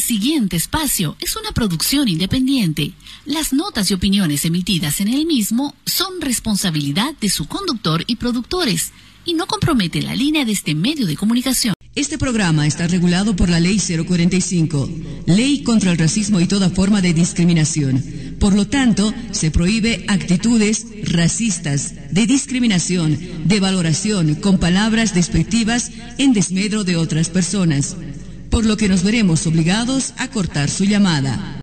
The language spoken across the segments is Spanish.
El siguiente espacio es una producción independiente. Las notas y opiniones emitidas en el mismo son responsabilidad de su conductor y productores y no compromete la línea de este medio de comunicación. Este programa está regulado por la Ley 045, Ley contra el Racismo y toda forma de discriminación. Por lo tanto, se prohíbe actitudes racistas, de discriminación, de valoración con palabras despectivas en desmedro de otras personas, por lo que nos veremos obligados a cortar su llamada.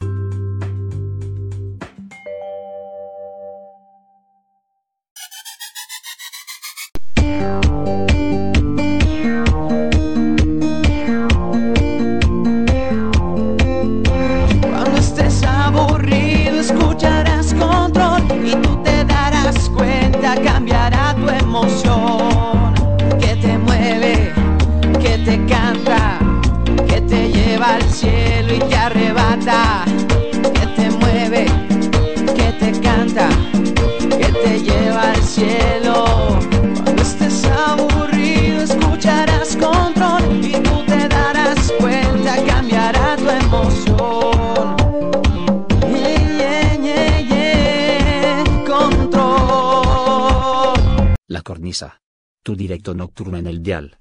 Nocturno en el dial.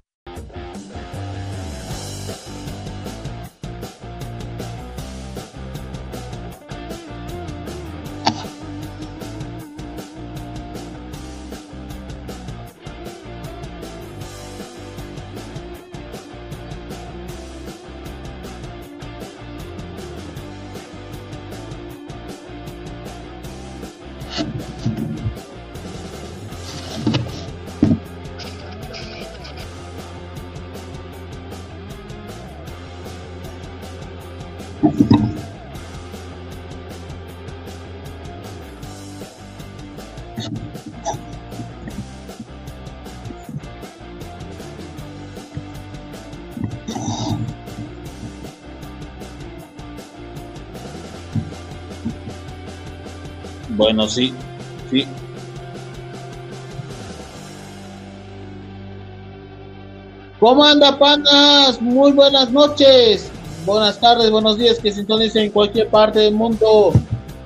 Sí, sí. ¿Cómo anda, panas? Muy buenas noches, buenas tardes, buenos días, que sintonicen en cualquier parte del mundo.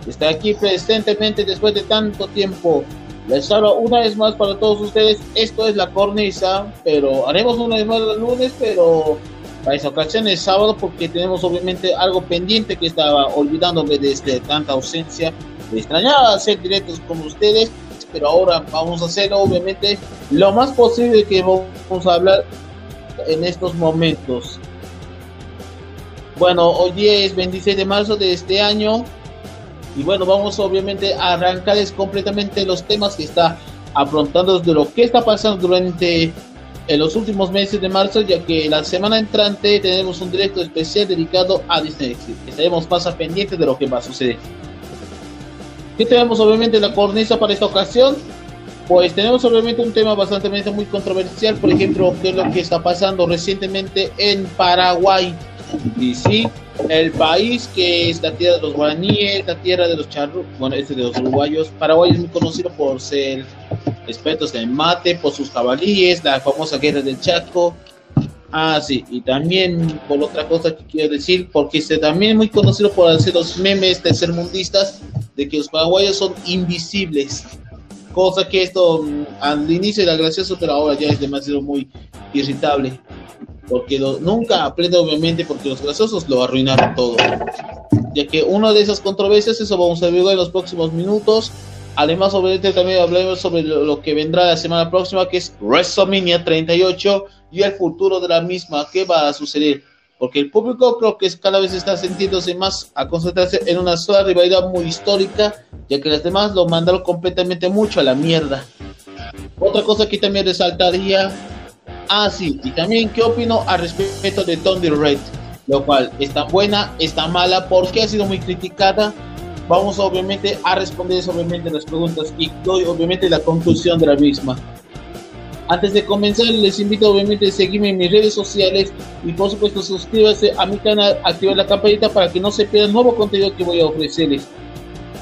Está aquí presentemente después de tanto tiempo. Les hablo una vez más para todos ustedes. Esto es la cornisa, pero haremos una vez más el lunes, pero para esa ocasión es sábado porque tenemos obviamente algo pendiente que estaba olvidándome desde tanta ausencia. Extrañaba hacer directos con ustedes, pero ahora vamos a hacerlo obviamente lo más posible que vamos a hablar en estos momentos. Bueno, hoy es 26 de marzo de este año y bueno, vamos obviamente a arrancarles completamente los temas que está afrontando de lo que está pasando durante en los últimos meses de marzo, ya que la semana entrante tenemos un directo especial dedicado a Disney. Estaremos más a pendiente de lo que va a suceder. ¿Qué tenemos obviamente la cornisa para esta ocasión? Pues tenemos obviamente un tema bastante muy controversial, por ejemplo, qué es lo que está pasando recientemente en Paraguay. Y sí, el país que es la tierra de los guaraníes, la tierra de los charrúas, bueno, este de los uruguayos. Paraguay es muy conocido por ser expertos en mate, por sus jabalíes, la famosa guerra del Chaco. Ah, sí, y también por otra cosa que quiero decir, porque este también es muy conocido por hacer los memes tercermundistas de que los paraguayos son invisibles. Cosa que esto mm, al inicio era gracioso, pero ahora ya es demasiado muy irritable. Porque nunca aprende, obviamente, porque los graciosos lo arruinaron todo. Ya que una de esas controversias, eso vamos a ver en los próximos minutos. Además, obviamente, también hablaremos sobre lo, lo que vendrá la semana próxima, que es WrestleMania 38 y el futuro de la misma. ¿Qué va a suceder? Porque el público creo que es- cada vez está sintiéndose más a concentrarse en una sola rivalidad muy histórica, ya que las demás lo mandaron completamente mucho a la mierda. Otra cosa que también resaltaría, ah sí, y también qué opino al respecto de Tony Red, lo cual está buena, está mala, porque ha sido muy criticada. Vamos obviamente a responder obviamente las preguntas y doy obviamente la conclusión de la misma. Antes de comenzar, les invito obviamente a seguirme en mis redes sociales y por supuesto suscríbanse a mi canal, activar la campanita para que no se pierda el nuevo contenido que voy a ofrecerles.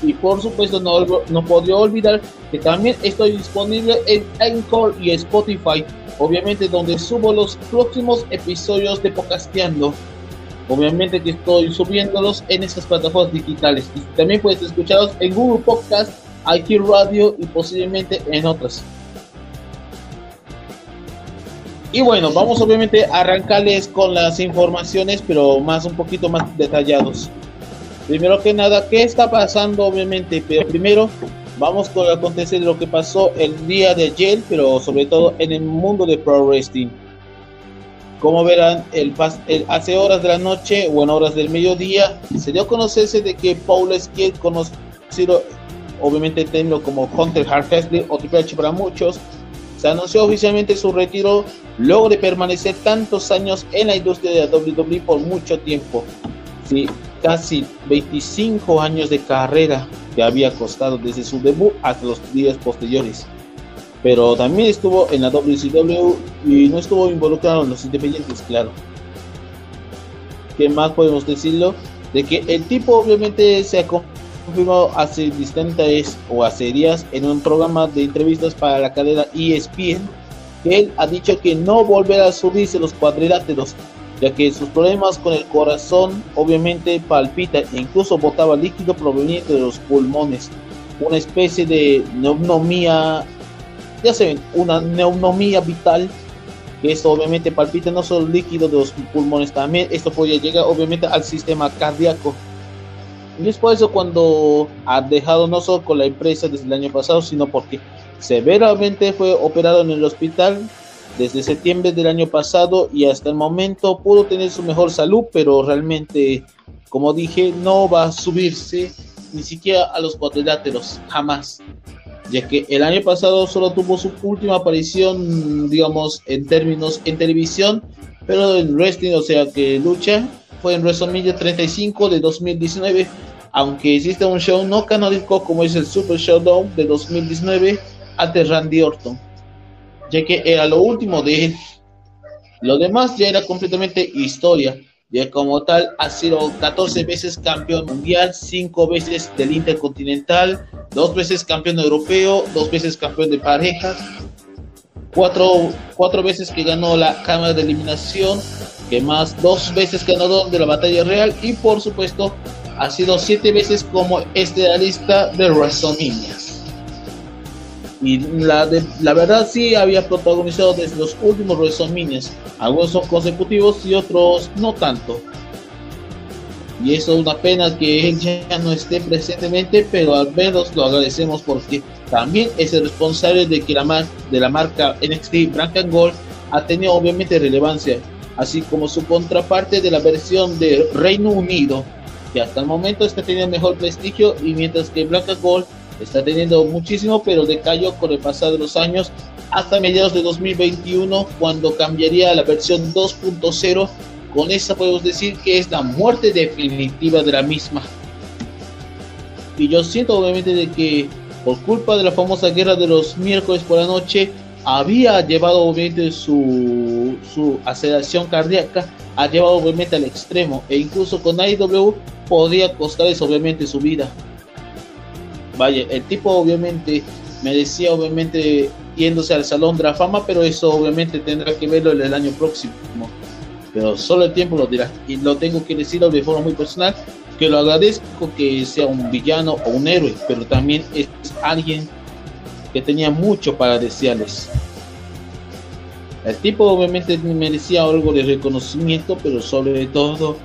Y por supuesto no, no podría olvidar que también estoy disponible en Anchor y Spotify, obviamente donde subo los próximos episodios de Podcasteando. Obviamente que estoy subiéndolos en esas plataformas digitales. Y también puedes escucharlos en Google Podcast, IQ Radio y posiblemente en otras. Y bueno, vamos obviamente a arrancarles con las informaciones, pero más un poquito más detallados. Primero que nada, ¿qué está pasando obviamente? Pero primero vamos con el acontecer de lo que pasó el día de ayer, pero sobre todo en el mundo de Pro Wrestling. Como verán, el, hace horas de la noche o en horas del mediodía se dio a conocerse de que Paul Esquiel, conocido obviamente teniendo como Hunter Hard o Triple H para muchos, se anunció oficialmente su retiro luego de permanecer tantos años en la industria de la WWE por mucho tiempo. Sí, casi 25 años de carrera que había costado desde su debut hasta los días posteriores. Pero también estuvo en la WCW y no estuvo involucrado en los independientes, claro. ¿Qué más podemos decirlo? De que el tipo obviamente se ha confirmado hace distantes o hace días en un programa de entrevistas para la cadena ESPN que él ha dicho que no volverá a subirse los cuadriláteros ya que sus problemas con el corazón obviamente palpita e incluso botaba líquido proveniente de los pulmones, una especie de neumonía, ya saben, una neumonía vital que esto obviamente palpita no solo el líquido de los pulmones, también esto podría llegar obviamente al sistema cardíaco. Y es por eso cuando ha dejado no solo con la empresa desde el año pasado, sino porque severamente fue operado en el hospital desde septiembre del año pasado y hasta el momento pudo tener su mejor salud, pero realmente, como dije, no va a subirse ni siquiera a los cuadriláteros, jamás. Ya que el año pasado solo tuvo su última aparición, digamos, en términos en televisión, pero en wrestling, o sea que lucha, fue en WrestleMania 35 de 2019 aunque existe un show no canónico como es el Super Showdown de 2019 ante Randy Orton, ya que era lo último de él. Lo demás ya era completamente historia, ya como tal ha sido 14 veces campeón mundial, 5 veces del Intercontinental, 2 veces campeón europeo, 2 veces campeón de parejas, 4, 4 veces que ganó la Cámara de Eliminación, que más 2 veces ganador de la Batalla Real y por supuesto ha sido siete veces como estelarista de WrestleMania. Y la, de, la verdad sí había protagonizado desde los últimos WrestleMania. Algunos son consecutivos y otros no tanto. Y eso es una pena que él ya no esté presentemente, pero al menos lo agradecemos porque también es el responsable de que la, mar de la marca NXT Black and Gold ha tenido obviamente relevancia, así como su contraparte de la versión de Reino Unido, que hasta el momento está teniendo mejor prestigio y mientras que Blanca Gold está teniendo muchísimo, pero decayó con el pasar de los años hasta mediados de 2021 cuando cambiaría a la versión 2.0. Con esta podemos decir que es la muerte definitiva de la misma. Y yo siento obviamente de que por culpa de la famosa guerra de los miércoles por la noche, había llevado obviamente su, su aceleración cardíaca, ha llevado obviamente al extremo e incluso con AEW podría costarles obviamente su vida. Vaya, el tipo obviamente merecía obviamente yéndose al Salón de la Fama, pero eso obviamente tendrá que verlo en el año próximo. Pero solo el tiempo lo dirá. Y lo tengo que decirlo de forma muy personal, que lo agradezco que sea un villano o un héroe, pero también es alguien que tenía mucho para desearles. El tipo obviamente merecía algo de reconocimiento, pero sobre todo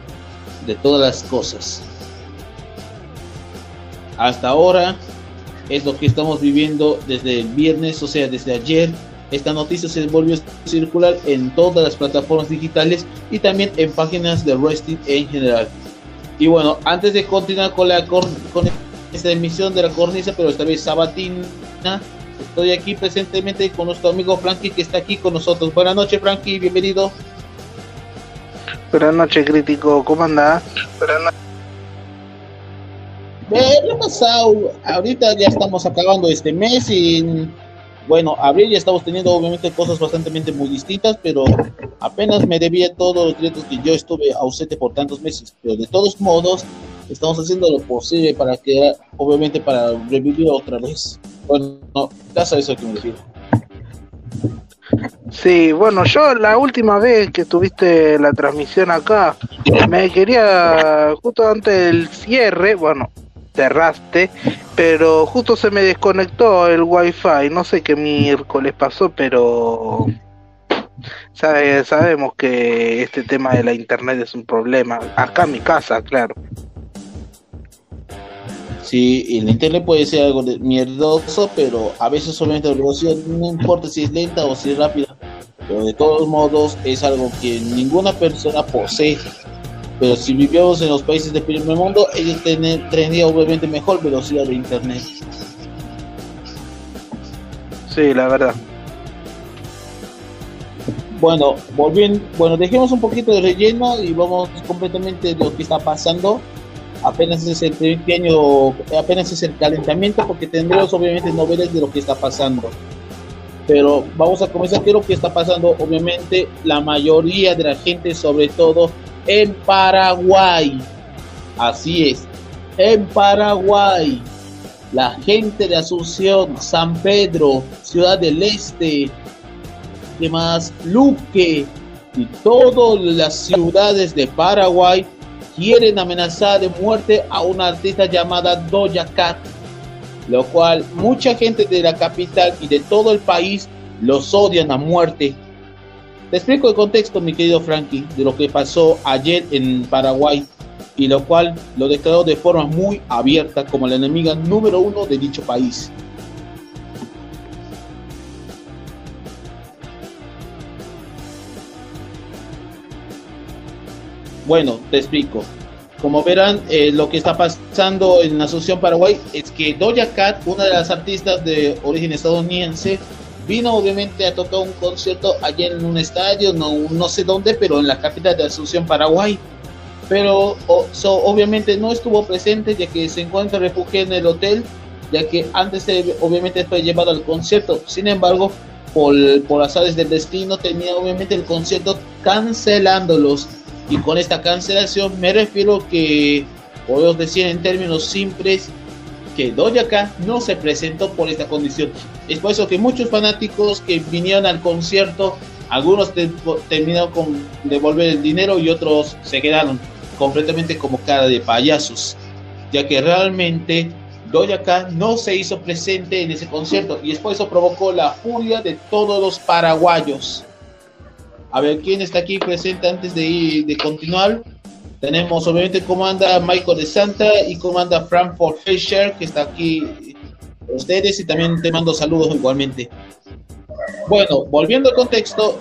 de todas las cosas. Hasta ahora es lo que estamos viviendo desde el viernes, o sea, desde ayer. Esta noticia se volvió a circular en todas las plataformas digitales y también en páginas de wrestling en general. Y bueno, antes de continuar con la con esta emisión de la cornisa, pero esta vez sabatina, estoy aquí presentemente con nuestro amigo Frankie que está aquí con nosotros. Buenas noches, Frankie, bienvenido. Buenas noches, crítico. ¿Cómo andás? Buenas noches. Pasado? Ahorita ya estamos acabando este mes y bueno, abril ya estamos teniendo obviamente cosas bastante muy distintas, pero apenas me debía todos los directos que yo estuve ausente por tantos meses. Pero de todos modos, estamos haciendo lo posible para que, obviamente, para revivir otra vez. Bueno, ya sabes a qué me refiero. Sí, bueno, yo la última vez que tuviste la transmisión acá, me quería, justo antes del cierre, bueno, cerraste, pero justo se me desconectó el wifi, no sé qué miércoles pasó, pero sabe, sabemos que este tema de la internet es un problema, acá en mi casa, claro. Sí, el internet puede ser algo mierdoso, pero a veces solamente la velocidad no importa si es lenta o si es rápida, pero de todos modos es algo que ninguna persona posee. Pero si vivíamos en los países del primer mundo, ellos tendrían obviamente mejor velocidad de internet. Sí, la verdad. Bueno, volviendo, bueno, dejemos un poquito de relleno y vamos completamente de lo que está pasando apenas es el pequeño, apenas es el calentamiento, porque tendremos obviamente novelas de lo que está pasando. Pero vamos a comenzar qué es lo que está pasando. Obviamente, la mayoría de la gente, sobre todo en Paraguay, así es, en Paraguay, la gente de Asunción, San Pedro, Ciudad del Este, demás Luque y todas las ciudades de Paraguay quieren amenazar de muerte a una artista llamada Doja Cat, lo cual mucha gente de la capital y de todo el país los odian a muerte. Te explico el contexto, mi querido Frankie, de lo que pasó ayer en Paraguay y lo cual lo declaró de forma muy abierta como la enemiga número uno de dicho país. Bueno, te explico. Como verán, eh, lo que está pasando en la Asociación Paraguay es que Doja Cat, una de las artistas de origen estadounidense, vino obviamente a tocar un concierto allí en un estadio, no, no sé dónde, pero en la capital de Asunción, Paraguay. Pero obviamente no estuvo presente ya que se encuentra refugiada en el hotel, ya que antes de, obviamente fue llevado al concierto. Sin embargo, por, por azares del destino, tenía obviamente el concierto cancelándolos y con esta cancelación me refiero que podemos decir en términos simples que Doja Cat no se presentó por esta condición. Es por eso que muchos fanáticos que vinieron al concierto, algunos terminaron con devolver el dinero y otros se quedaron completamente como cara de payasos, ya que realmente Doja Cat no se hizo presente en ese concierto y es por eso provocó la furia de todos los paraguayos. A ver, ¿quién está aquí presente antes de, de continuar? Tenemos obviamente cómo anda Michael de Santa y cómo anda Frankfurt Fisher, que está aquí ustedes y también te mando saludos igualmente. Bueno, volviendo al contexto,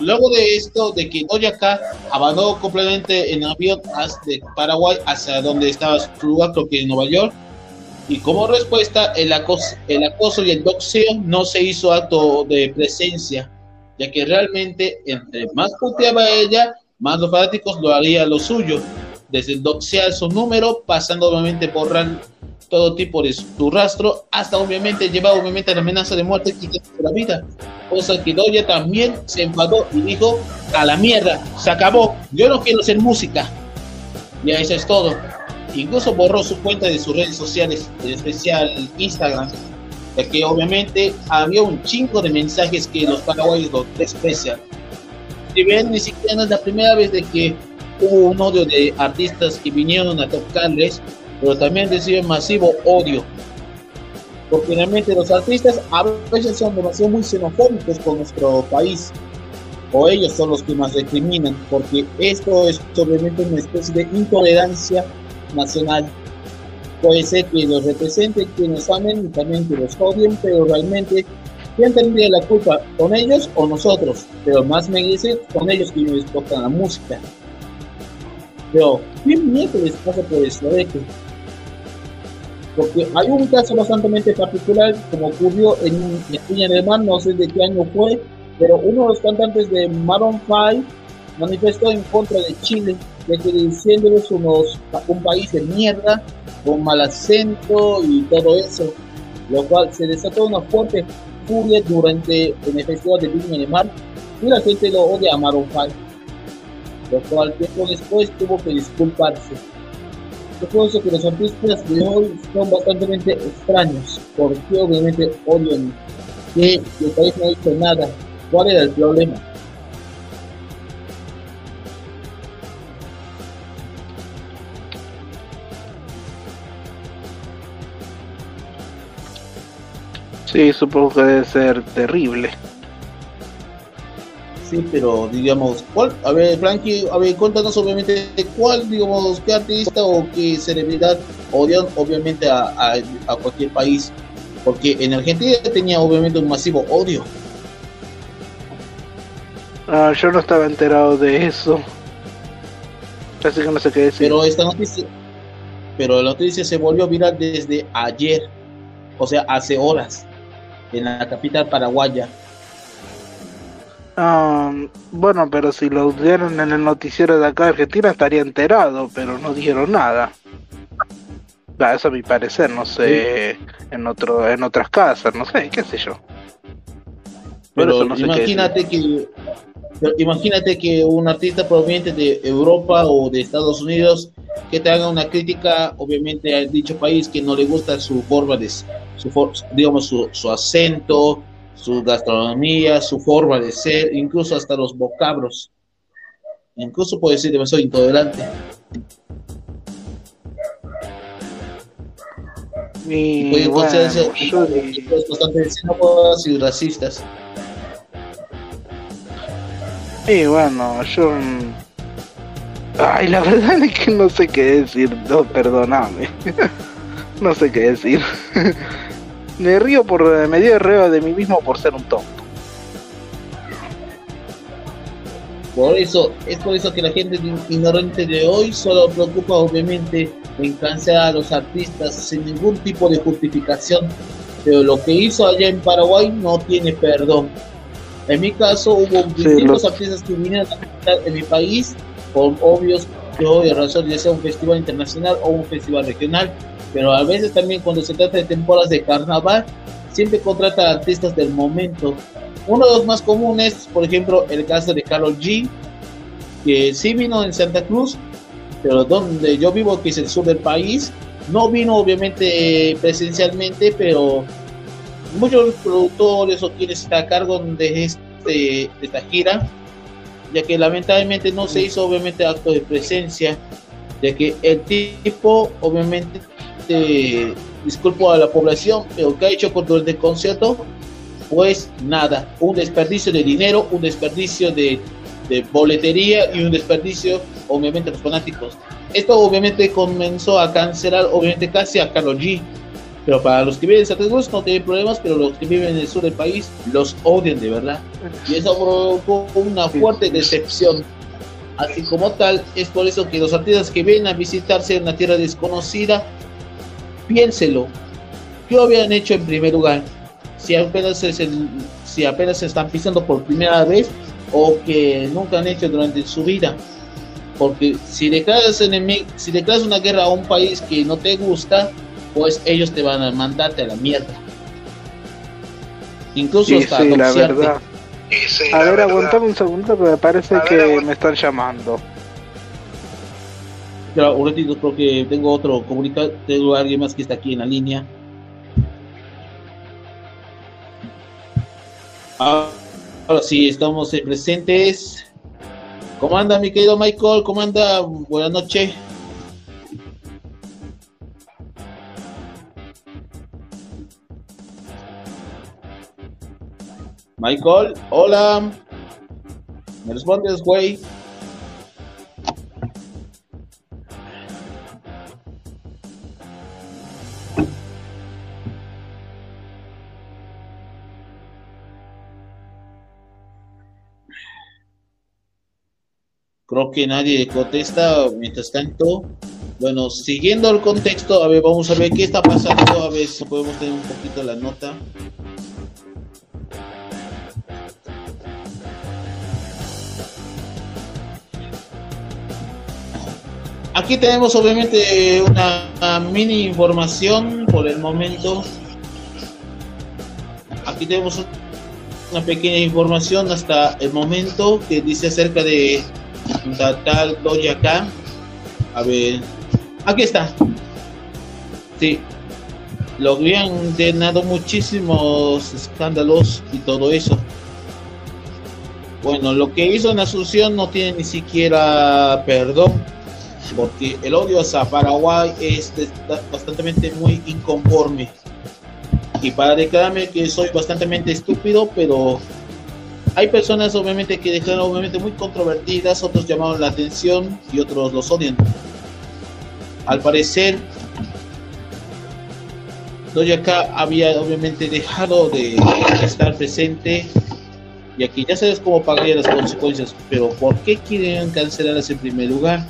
luego de esto, de que Doja abandonó completamente en avión de Paraguay hacia donde estaba su lugar, creo que en Nueva York, y como respuesta, el acoso, el acoso y el doxeo no se hizo acto de presencia ya que realmente entre más puteaba ella, más los fanáticos lo haría lo suyo, desde doxear su número, pasando obviamente borrar todo tipo de su rastro, hasta obviamente llevar obviamente la amenaza de muerte y la vida, cosa que Doya también se enfadó y dijo, a la mierda, se acabó, yo no quiero hacer música, y eso es todo. Incluso borró su cuenta de sus redes sociales, en especial Instagram, ya que obviamente había un chingo de mensajes que los paraguayos lo desprecian. Si bien ni siquiera es la primera vez de que hubo un odio de artistas que vinieron a tocarles, pero también reciben masivo odio. Porque realmente los artistas a veces son demasiado muy xenofóbicos con nuestro país, o ellos son los que más recriminan, porque esto es obviamente una especie de intolerancia nacional puede ser que los representen, que nos amen y también que los odien, pero realmente, ¿quién tendría la culpa? ¿Con ellos o nosotros? Pero más me dice con ellos que les tocan la música. Pero, ¿qué miedo les pasa por esto? Porque hay un caso bastante particular, como ocurrió en España del Mar, no sé de qué año fue, pero uno de los cantantes de Maroon 5 manifestó en contra de Chile, ya que diciéndoles unos, un país de mierda, con mal acento y todo eso, lo cual se desató una fuerte furia durante el festival de Viña de Mar y la gente lo odia a Maroon 5, lo cual tiempo después tuvo que disculparse. Pienso que los artistas de hoy son bastante extraños, porque obviamente odian que el país no hizo nada ¿Cuál era el problema? Sí, supongo que debe ser terrible. Pero digamos, ¿cuál? A ver, Frankie, a ver, cuéntanos obviamente cuál, digamos, qué artista o qué celebridad odian obviamente a, a, cualquier país. Porque en Argentina tenía obviamente un masivo odio. Ah, yo no estaba enterado de eso. Así que no sé qué decir. Pero esta noticia, pero la noticia se volvió viral desde ayer, o sea, hace horas en la capital paraguaya. Um, bueno, pero si lo dieron en el noticiero de acá de Argentina estaría enterado, pero no dijeron nada. eso a mi parecer, no sé, en otro, en otras casas, no sé, qué sé yo. Pero imagínate que imagínate que un artista proveniente de Europa o de Estados Unidos que te haga una crítica, obviamente, a dicho país que no le gusta su forma de, su, digamos, su, su acento, su gastronomía, su forma de ser, incluso hasta los vocablos. Incluso puede ser demasiado intolerante. Y puede bueno, ser bastante xenófobas y racistas. Y bueno, yo. Mm, ay, la verdad es que no sé qué decir. No, perdóname. no sé qué decir. me río por. Me dio río de mí mismo por ser un tonto. Por eso, es por eso que la gente ignorante de hoy solo preocupa obviamente en cancelar a los artistas sin ningún tipo de justificación. Pero lo que hizo allá en Paraguay no tiene perdón. En mi caso hubo distintos artistas que vinieron a cantar en mi país por obvios de razón de ser un festival internacional o un festival regional, pero a veces también cuando se trata de temporadas de carnaval, siempre contrata artistas del momento. Uno de los más comunes, por ejemplo, el caso de Carol G, que sí vino en Santa Cruz, pero donde yo vivo, que es el sur del país, no vino obviamente presencialmente, pero muchos productores o quienes están a cargo de, este, de esta gira, ya que lamentablemente no se hizo obviamente acto de presencia, ya que el tipo obviamente disculpo a la población, pero que ha hecho con el concierto, pues nada, un desperdicio de dinero, un desperdicio de, de boletería y un desperdicio obviamente a los fanáticos. Esto obviamente comenzó a cancelar obviamente casi a Carlos G pero para los que viven en Santa Cruz no tienen problemas, pero los que viven en el sur del país los odian de verdad. Y eso provocó una fuerte decepción. Así como tal, es por eso que los artistas que vienen a visitarse en una tierra desconocida, piénselo. ¿Qué habían hecho en primer lugar? Si apenas, es el, si apenas se están pisando por primera vez o que nunca han hecho durante su vida. Porque si declaras, enemigo, si declaras una guerra a un país que no te gusta, pues ellos te van a mandarte a la mierda. Incluso hasta sí, la verdad. a ver, aguantame un segundo, que me parece que me están llamando. Claro, un ratito, creo que tengo otro comunicado, tengo alguien más que está aquí en la línea. Ahora sí, estamos presentes. ¿Cómo anda, mi querido Michael? ¿Cómo anda? Buenas noches. Michael, hola. ¿Me respondes, güey? Creo que nadie contesta. Mientras tanto, bueno, siguiendo el contexto, a ver, vamos a ver qué está pasando. A ver si podemos tener un poquito la nota. Aquí tenemos obviamente una, mini información por el momento. Aquí tenemos una pequeña información hasta el momento que dice acerca de tal Doja acá. A ver, aquí está. Sí, lo habían denado muchísimos escándalos y todo eso. Bueno, lo que hizo en Asunción no tiene ni siquiera perdón, porque el odio hacia Paraguay es bastante muy inconforme. Y para declararme que soy bastante estúpido, pero hay personas obviamente que dejaron obviamente muy controvertidas, otros llamaron la atención y otros los odian. Al parecer, acá había obviamente dejado de estar presente y aquí ya sabes cómo pagaría las consecuencias, pero ¿por qué quieren cancelarlas en primer lugar?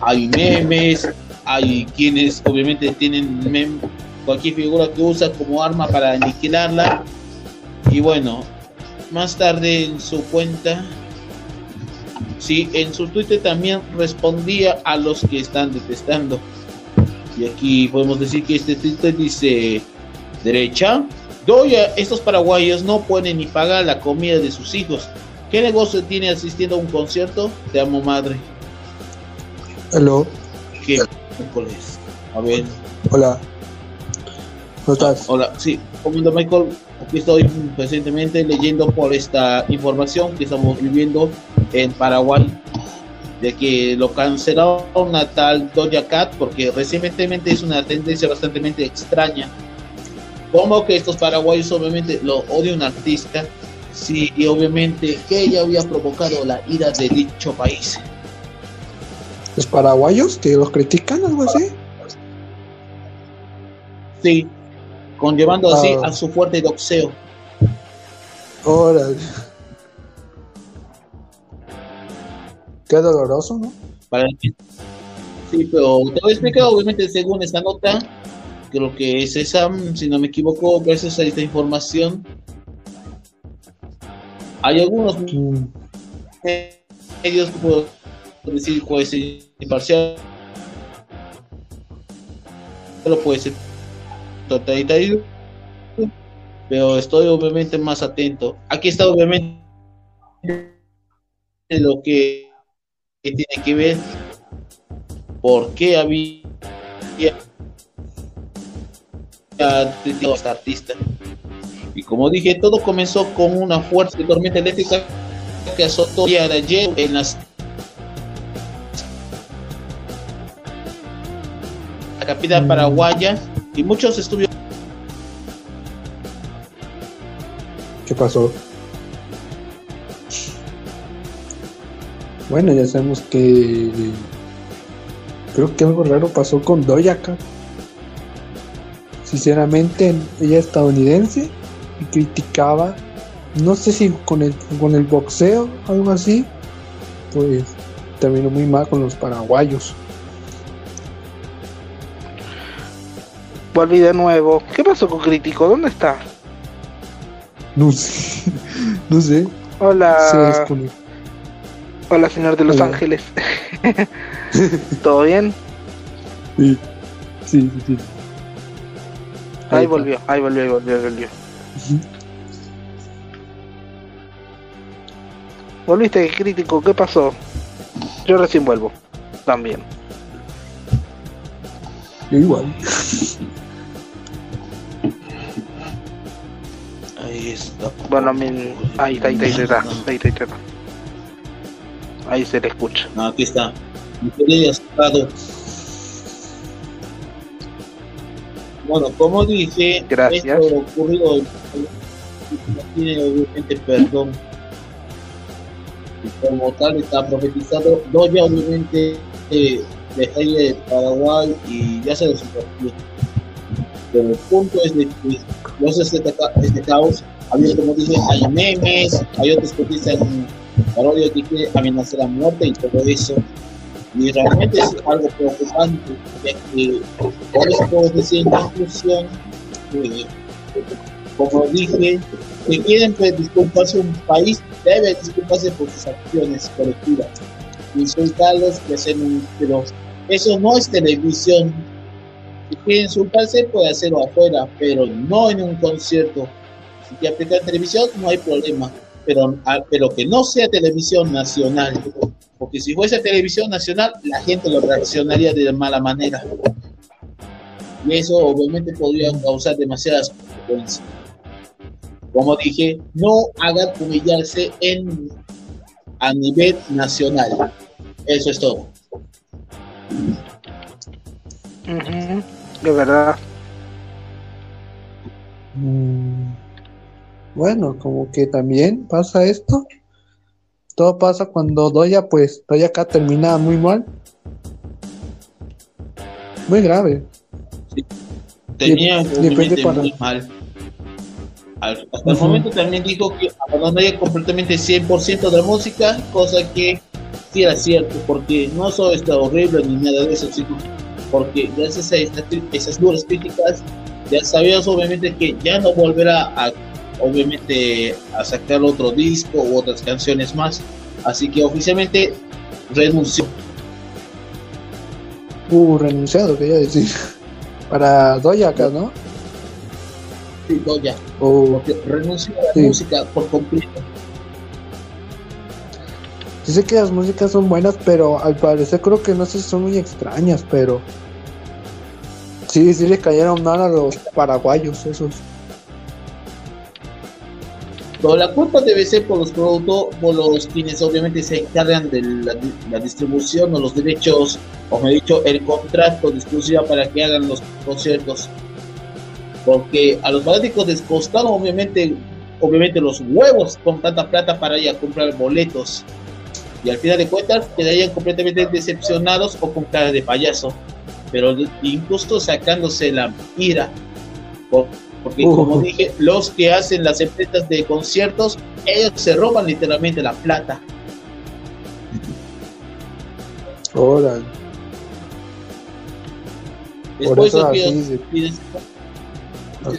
Hay memes, hay quienes obviamente tienen cualquier figura que usa como arma para aniquilarla y bueno, más tarde en su cuenta, sí, en su Twitter también respondía a los que están detestando. Y aquí podemos decir que este Twitter dice, derecha, Doya, estos paraguayos no pueden ni pagar la comida de sus hijos. ¿Qué negocio tiene asistiendo a un concierto? Te amo, madre. Hello. ¿Qué? A ver. Hola. ¿Cómo estás? Hola, sí. Comando Michael, aquí estoy recientemente leyendo por esta información que estamos viviendo en Paraguay de que lo cancelaron a tal Doja Cat porque recientemente es una tendencia bastante extraña como que estos paraguayos obviamente lo odia un artista, sí, y obviamente que ella había provocado la ira de dicho país. ¿Los paraguayos que los critican, algo así? Sí, conllevando así ah. a su fuerte doxeo. Órale. Qué doloroso, ¿no? Para Sí, pero te voy a explicar, obviamente, según esta nota, creo que es esa, si no me equivoco, gracias a esta información. Hay algunos mm. medios que puedo decir puede ser imparcial, pero puede ser pero estoy obviamente más atento. Aquí está obviamente lo que, tiene que ver por qué había este artista. Y como dije, todo comenzó con una fuerte tormenta eléctrica que azotó de ayer en las la capital paraguaya y muchos estuvieron ¿Qué pasó? Bueno, ya sabemos que creo que algo raro pasó con Doyaka sinceramente ella es estadounidense y criticaba, no sé si con el, con el boxeo, algo así, pues terminó muy mal con los paraguayos. Volví de nuevo. ¿Qué pasó con Crítico? ¿Dónde está? No sé. no sé. Hola. Hola, señor de Los Ángeles. ¿Todo bien? Sí, sí, sí. Ahí, volvió, ahí volvió, ahí volvió, ahí volvió. Volviste crítico, ¿qué pasó? Yo recién vuelvo, también. Yo igual. Bueno, ahí está, ahí está, ahí está, ahí está, ahí está. Ahí se le escucha. No, aquí está. Bueno, como dije, Gracias. esto ocurrido tiene obviamente perdón. Y como tal está profetizado, Doya obviamente eh, de de Paraguay y ya se desapareció. Pero el punto es de que no este, este caos, había como hay memes, hay otros que dicen parodia que quiere amenazar a muerte y todo eso y realmente es algo preocupante, que por esto decir en conclusión, como dije, que quieren disculparse un país, debe disculparse por sus acciones colectivas. Insultarlos, que hacen un, eso no es televisión. Si quieren insultarse, puede hacerlo afuera, pero no en un concierto. Si en televisión, no hay problema, pero, ah, pero que no sea televisión nacional porque si fuese televisión nacional, la gente lo reaccionaría de mala manera. Y eso obviamente podría causar demasiadas consecuencias. Como dije, no hagan humillarse en a nivel nacional. Eso es todo. De verdad. Mm, Bueno, como que también pasa esto. Todo pasa cuando Doya, pues, Doya acá termina muy mal. Muy grave. Tenía depende obviamente para- muy mal. Al- hasta el momento también dijo que abandonaría completamente 100% de la música, cosa que sí era cierto, porque no solo está horrible ni nada de eso, sino porque gracias a esta cri- esas duras críticas, ya sabías obviamente que ya no volverá a, obviamente, a sacar otro disco u otras canciones más. Así que oficialmente renunció. Uh, renunciado, quería decir. Para Doya acá, ¿no? Sí, no, ya, O porque renunció a la Sí. música por completo. sé que las músicas son buenas, pero al parecer creo que no sé si son muy extrañas, pero sí, sí le cayeron mal a los paraguayos esos. Pero la culpa debe ser por los productos, por los quienes obviamente se encargan de la, la distribución o los derechos, o me he dicho, el contrato de exclusiva para que hagan los conciertos. Porque a los fanáticos les costaron obviamente, obviamente los huevos con tanta plata para ir a comprar boletos. Y al final de cuentas quedarían completamente decepcionados o con cara de payaso. Pero incluso sacándose la ira. Por- porque Uh. como dije, los que hacen las empresas de conciertos, ellos se roban literalmente la plata. Ahora, Es Por por eso eso que así yo- se- y des-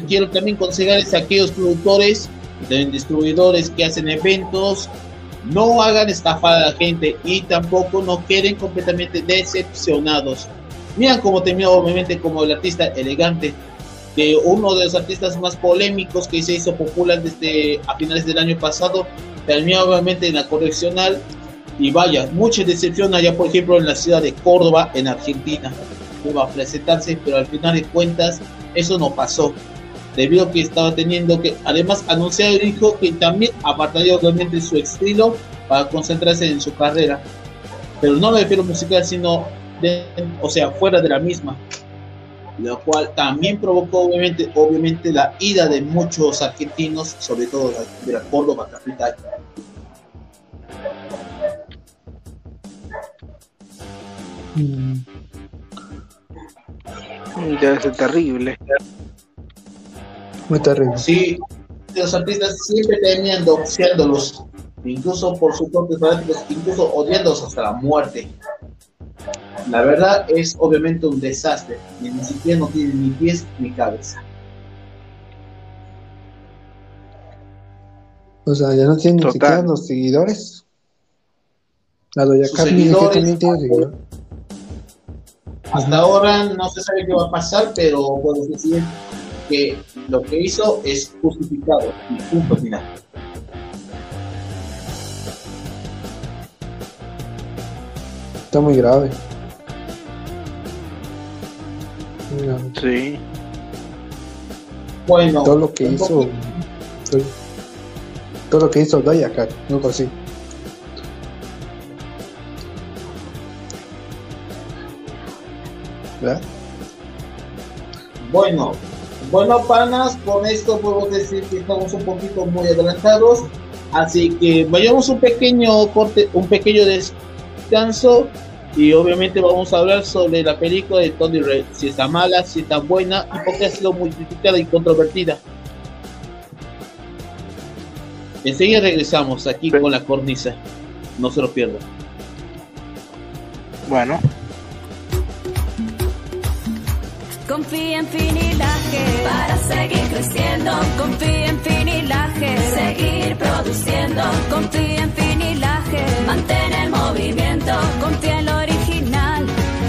quiero también aconsejarles a aquellos productores, distribuidores que hacen eventos, no hagan estafar a la gente y tampoco no queden completamente decepcionados. Miren cómo terminó obviamente como el artista elegante, que uno de los artistas más polémicos que se hizo popular desde a finales del año pasado, terminó obviamente en la correccional y vaya, mucha decepción allá por ejemplo en la ciudad de Córdoba, en Argentina iba a presentarse, pero al final de cuentas eso no pasó. Debido a que estaba teniendo que, además, anunciar y dijo que también apartaría obviamente su estilo para concentrarse en su carrera. Pero no me refiero musical, sino, de, o sea, fuera de la misma. Lo cual también provocó obviamente, obviamente la ira de muchos argentinos, sobre todo de la Córdoba capital. mm, Debe ser terrible. muy terrible. Sí, los artistas siempre terminan doxeándolos, incluso por sus propios fanáticos, incluso odiándolos hasta la muerte. La verdad es obviamente un desastre, y ni siquiera no tiene ni pies ni cabeza. O sea, ya no tienen ni siquiera los seguidores. La tiene seguidores. Hasta ahora no se sabe qué va a pasar, pero puedo decir que lo que hizo es justificado y punto final. Está muy grave. Grave. Sí. Bueno, Todo lo que hizo. Todo lo que hizo Doya Cat, no por sí. ¿Verdad? Bueno, bueno, panas, con esto puedo decir que estamos un poquito muy adelantados, así que vayamos un pequeño corte, un pequeño descanso y obviamente vamos a hablar sobre la película de Tony Red, si está mala, si está buena y por qué ha sido muy criticada y controvertida. Enseguida regresamos aquí con la cornisa, no se lo pierdan. Bueno. Confía en Finilaje para seguir creciendo. Confía en Finilaje, seguir produciendo. Confía en Finilaje, mantén el movimiento. Confía en lo original.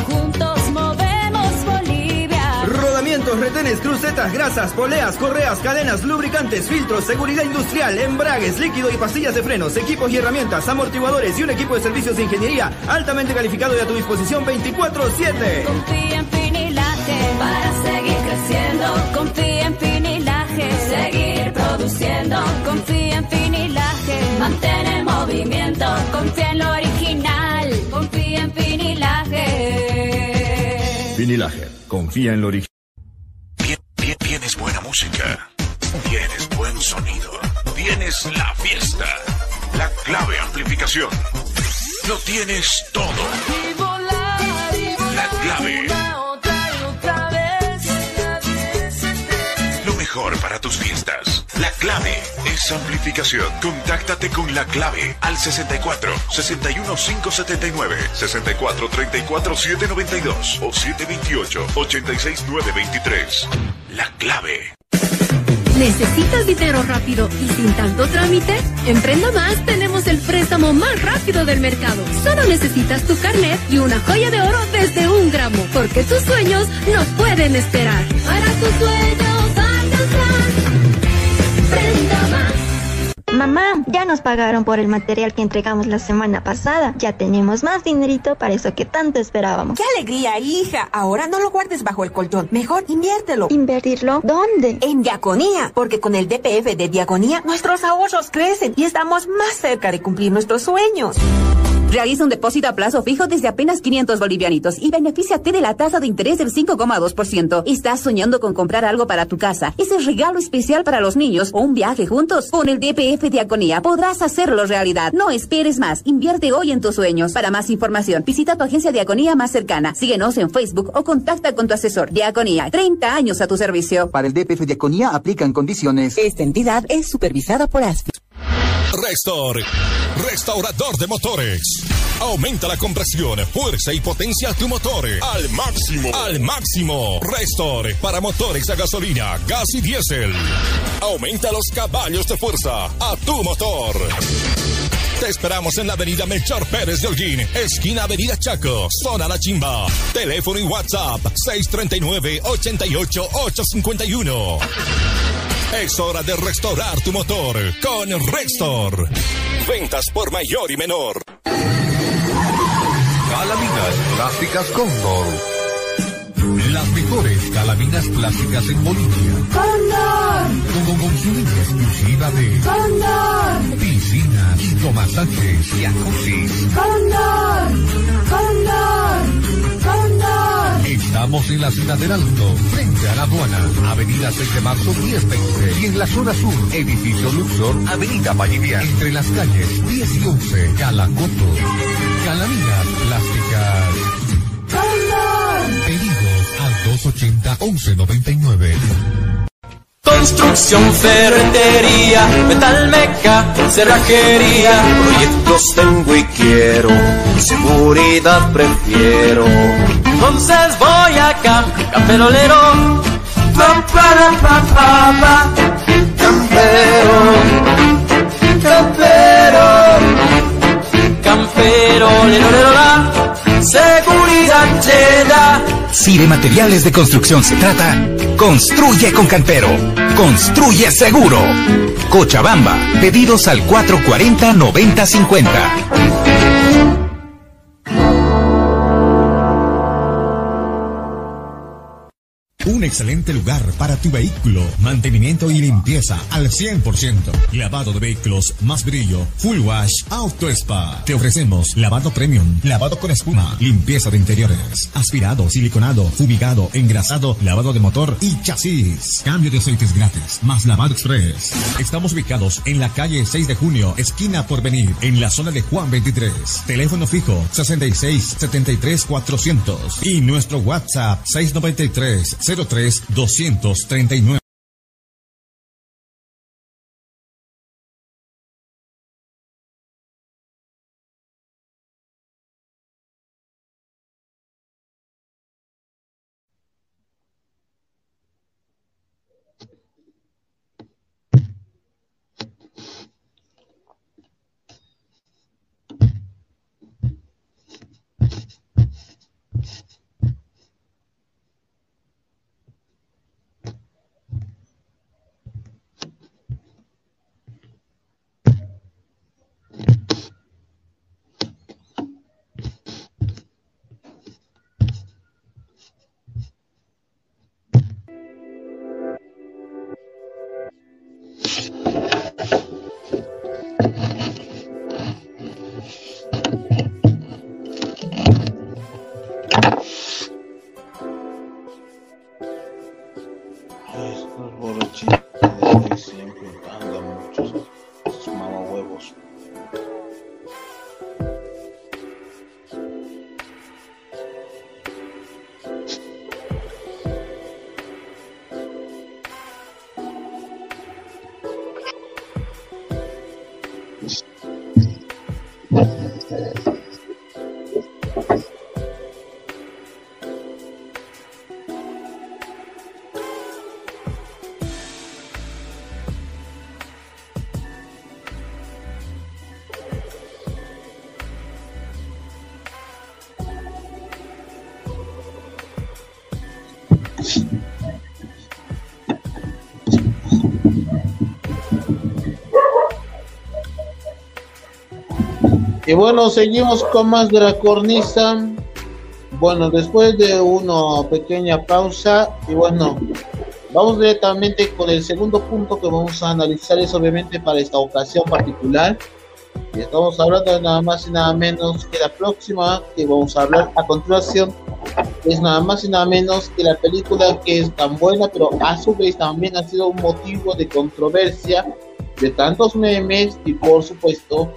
Juntos movemos Bolivia. Rodamientos, retenes, crucetas, grasas, poleas, correas, cadenas, lubricantes, filtros, seguridad industrial, embragues, líquido y pastillas de frenos, equipos y herramientas, amortiguadores y un equipo de servicios de ingeniería altamente calificado y a tu disposición 24-7. Confía en Finilaje para seguir creciendo. Confía en Finilaje, seguir produciendo. Confía en Finilaje, mantén el movimiento. Confía en lo original, confía en Finilaje. Finilaje, confía en lo original. Tienes buena música, tienes buen sonido, tienes la fiesta, la clave amplificación. Lo tienes todo. La clave. Para tus fiestas. La clave es amplificación. Contáctate con la clave al 64 61 579 64 34 792 o 728 86 923. La clave. ¿Necesitas dinero rápido y sin tanto trámite? En Prenda Más tenemos el préstamo más rápido del mercado. Solo necesitas tu carnet y una joya de oro desde un gramo, porque tus sueños no pueden esperar. Para tus sueños. Mamá, ya nos pagaron por el material que entregamos la semana pasada. Ya tenemos más dinerito para eso que tanto esperábamos. ¡Qué alegría, hija! Ahora no lo guardes bajo el colchón. Mejor inviértelo. ¿Invertirlo? ¿Dónde? En Diaconía. Porque con el DPF de Diaconía, nuestros ahorros crecen y estamos más cerca de cumplir nuestros sueños. Realiza un depósito a plazo fijo desde apenas 500 bolivianitos y benefíciate de la tasa de interés del 5,2%. ¿Estás soñando con comprar algo para tu casa? ¿Ese regalo especial para los niños o un viaje juntos? Con el DPF Diaconía podrás hacerlo realidad. No esperes más. Invierte hoy en tus sueños. Para más información, visita tu agencia Diaconía más cercana. Síguenos en Facebook o contacta con tu asesor. Diaconía, 30 años a tu servicio. Para el DPF Diaconía aplican condiciones. Esta entidad es supervisada por ASFI. Restor, restaurador de motores. Aumenta la compresión, fuerza y potencia a tu motor al máximo. Al máximo. Restor para motores a gasolina, gas y diésel. Aumenta los caballos de fuerza a tu motor. Te esperamos en la avenida Melchor Pérez de Holguín, esquina Avenida Chaco, zona La Chimba. Teléfono y WhatsApp 639-88-851. Es hora de restaurar tu motor con Rextor. Ventas por mayor y menor. Calaminas Plásticas Cóndor. Las mejores calaminas plásticas en Bolivia. ¡Cóndor! Con, con su línea exclusiva de ¡Cóndor! piscinas, hidromasajes y jacuzzis. ¡Cóndor! ¡Cóndor! ¡Cóndor! Estamos en la ciudad del Alto, frente a la aduana, Avenida 6 de Marzo 1020. Y en la zona sur, edificio Luxor, Avenida Vallivian. Entre las calles 10 y 11, Calacoto. Calaminas plásticas. Al 280-1199. Construcción, ferretería, metalmeca, cerrajería, proyectos tengo y quiero, seguridad prefiero. Entonces voy acá, camperolero, pa, pa, pa, pa, campero, campero, campero, lero, lero, la, seguridad te da. Si de materiales de construcción se trata, construye con Campero. Construye seguro. Cochabamba. Pedidos al 440-9050. Un excelente lugar para tu vehículo. Mantenimiento y limpieza al 100%. Lavado de vehículos más brillo. Full wash Auto Spa. Te ofrecemos lavado premium, lavado con espuma, limpieza de interiores, aspirado, siliconado, fumigado, engrasado, lavado de motor y chasis. Cambio de aceites gratis, más lavado express. Estamos ubicados en la calle 6 de junio, esquina por venir, en la zona de Juan 23. Teléfono fijo 66 73 400 y nuestro WhatsApp 693 03 Y bueno, seguimos con más de la cornisa. Bueno, después de una pequeña pausa, y bueno, vamos directamente con el segundo punto que vamos a analizar, es obviamente para esta ocasión particular. Y estamos hablando de nada más y nada menos que la próxima que vamos a hablar a continuación es nada más y nada menos que la película que es tan buena, pero a su vez también ha sido un motivo de controversia de tantos memes y por supuesto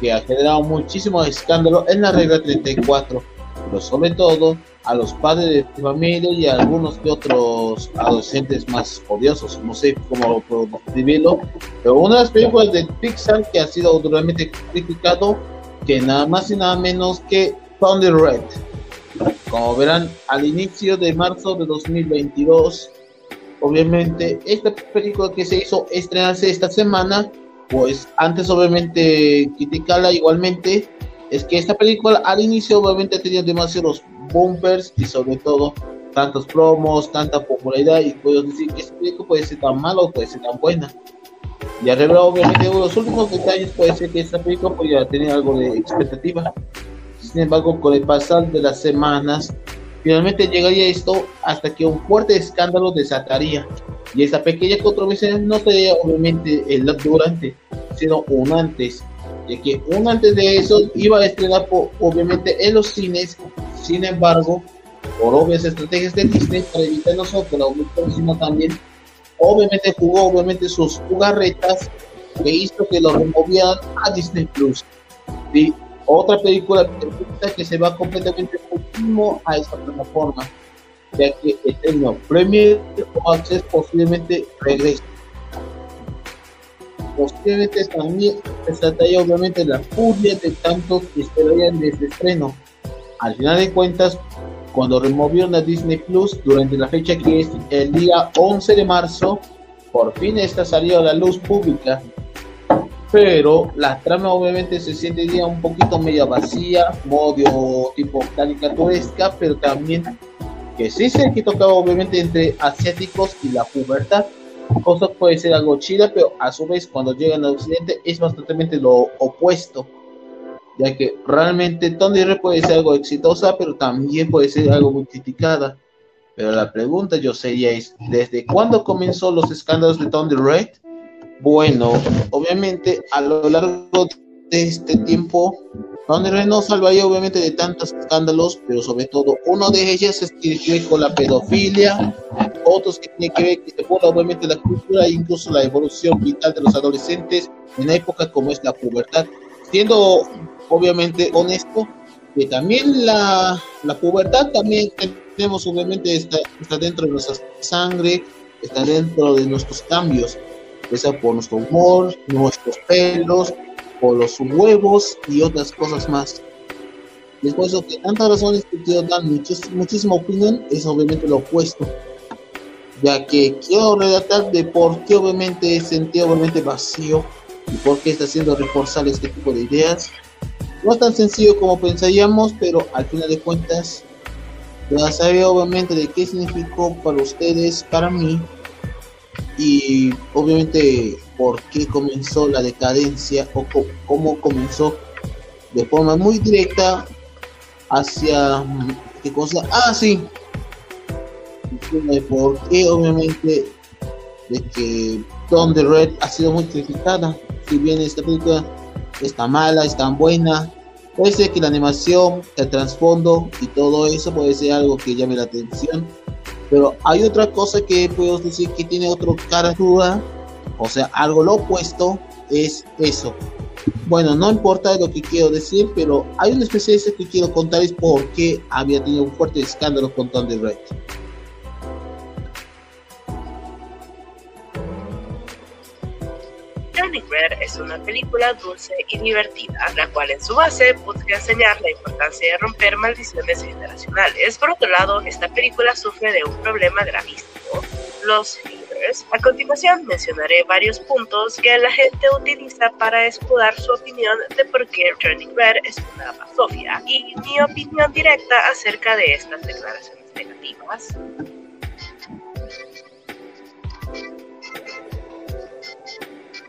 que ha generado muchísimo escándalo en la regla 34, pero sobre todo a los padres de familia y a algunos que otros adolescentes más odiosos, no sé cómo describirlo, pero una de las películas de Pixar que ha sido duramente criticado, que nada más y nada menos que Thunder Red. Como verán, al inicio de marzo de 2022, obviamente esta película que se hizo estrenarse esta semana pues antes obviamente criticarla igualmente es que esta película al inicio obviamente tenía demasiados bumpers y sobre todo tantos promos, tanta popularidad y puedo decir que esta película puede ser tan mala o puede ser tan buena. Y arriba obviamente los últimos detalles puede ser que esta película podría tener algo de expectativa. Sin embargo, con el pasar de las semanas, finalmente llegaría esto hasta que un fuerte escándalo desataría y esa pequeña controversia no sería obviamente el durante, sino un antes. Ya que un antes de eso iba a estrenar obviamente en los cines, sin embargo, por obvias estrategias de Disney para evitar la sino también obviamente jugó obviamente sus jugarretas que hizo que lo removieran a Disney Plus. Otra película que se va completamente último a esta plataforma ya que el término Premier o Access posiblemente regrese. Posiblemente también trataría obviamente la furia de tantos que esperarían de este estreno. Al final de cuentas, cuando removieron a Disney Plus durante la fecha que es el día 11 de marzo, por fin esta salió a la luz pública. Pero la trama obviamente se siente ya un poquito media vacía, modo tipo caricaturesca, pero también que sí se que tocaba obviamente entre asiáticos y la pubertad, cosa puede ser algo chida, pero a su vez cuando llegan al occidente es bastante lo opuesto, ya que realmente Red puede ser algo exitosa, pero también puede ser algo muy criticada. Pero la pregunta yo sería es, ¿desde cuándo comenzó los escándalos de Tony Red? Bueno, obviamente a lo largo de este tiempo donde Reno salvaría obviamente de tantos escándalos, pero sobre todo uno de ellas es que tiene con la pedofilia, otros que tienen que ver que obviamente la cultura e incluso la evolución vital de los adolescentes en época como es la pubertad. Siendo obviamente honesto, que también la, la pubertad también tenemos obviamente está, está dentro de nuestra sangre, está dentro de nuestros cambios, ya por nuestro humor, nuestros pelos, por los huevos y otras cosas más. Después de que tantas razones que quiero dar muchísima opinión es obviamente lo opuesto, ya que quiero relatar de por qué obviamente sentí obviamente vacío y por qué está haciendo reforzar este tipo de ideas. No es tan sencillo como pensaríamos, pero al final de cuentas ya saber obviamente de qué significó para ustedes, para mí y obviamente por qué comenzó la decadencia o cómo comenzó de forma muy directa hacia qué cosa ah sí. Por qué obviamente de que Don the Red ha sido muy criticada. Si bien esta película está mala es tan buena puede ser que la animación el trasfondo y todo eso puede ser algo que llame la atención Pero hay otra cosa que puedo decir que tiene otro cara duda, o sea, algo lo opuesto, es eso. Bueno, no importa lo que quiero decir, pero hay una especie de que quiero contarles por qué había tenido un fuerte escándalo con Thunder. Red es una película dulce y divertida, la cual en su base busca enseñar la importancia de romper maldiciones generacionales. Por otro lado, esta película sufre de un problema gravísimo, los haters. A continuación mencionaré varios puntos que la gente utiliza para escudar su opinión de por qué Turning Red es una basofia y mi opinión directa acerca de estas declaraciones negativas.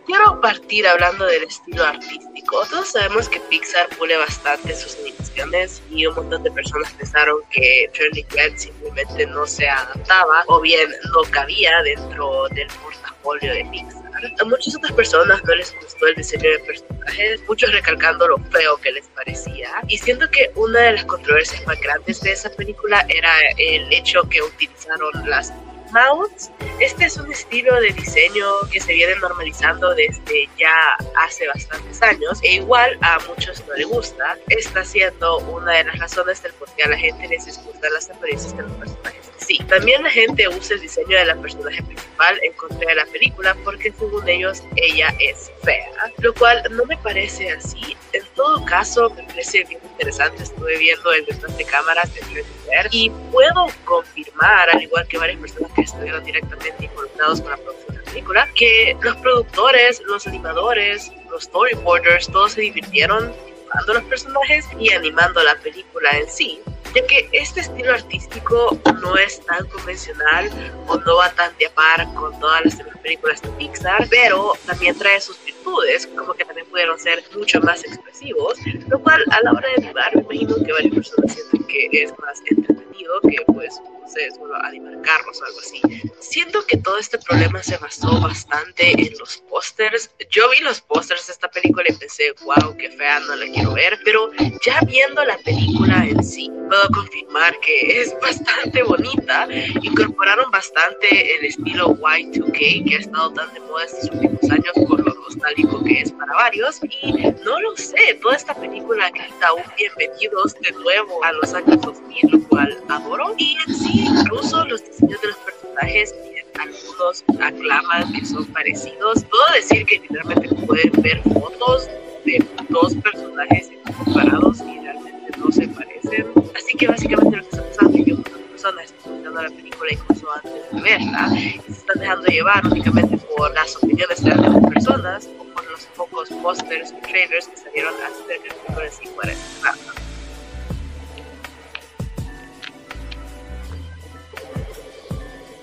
Quiero partir hablando del estilo artístico. Todos sabemos que Pixar pule bastante sus animaciones y un montón de personas pensaron que Turning Red simplemente no se adaptaba o bien no cabía dentro del portafolio de Pixar. A muchas otras personas no les gustó el diseño de personajes, muchos recalcando lo feo que les parecía. Y siento que una de las controversias más grandes de esa película era el hecho que utilizaron las Mounts. Este es un estilo de diseño que se viene normalizando desde ya hace bastantes años e igual a muchos no le gusta. Está siendo una de las razones del por qué a la gente les disgusta las apariencias de los personajes. Sí, también la gente usa el diseño de la personaje principal en contra de la película porque según ellos ella es fea, lo cual no me parece así. En todo caso, me parece bien interesante. Estuve viendo el detrás de cámaras de y puedo confirmar, al igual que varias personas que estuvieron directamente involucrados con la producción de la película, que los productores, los animadores, los storyboarders, todos se divirtieron animando los personajes y animando la película en sí ya que este estilo artístico no es tan convencional o no va tan de par con todas las demás películas de Pixar, pero también trae sus virtudes, como que también pudieron ser mucho más expresivos, lo cual a la hora de animar me imagino que varias personas sienten que es más entretenido que pues sé, solo animar carros o algo así. Siento que todo este problema se basó bastante en los pósters. Yo vi los pósters de esta película y pensé, wow, qué fea, no la quiero ver, pero ya viendo la película en sí, puedo confirmar que es bastante bonita. Incorporaron bastante el estilo Y2K que ha estado tan de moda estos últimos años lo nostálgico que es para varios. Y no lo sé, toda esta película grita un bienvenidos de nuevo a los años 2000, lo cual adoro. Y en sí, incluso los diseños de los personajes algunos aclaman que son parecidos. Puedo decir que literalmente pueden ver fotos de dos personajes comparados y realmente no se parecen. Así que básicamente lo que está pasando muchas personas están viendo la película incluso antes de verla se están dejando llevar únicamente por las opiniones de las personas o por los pocos pósters y trailers que salieron de película en sí fuera estrenada.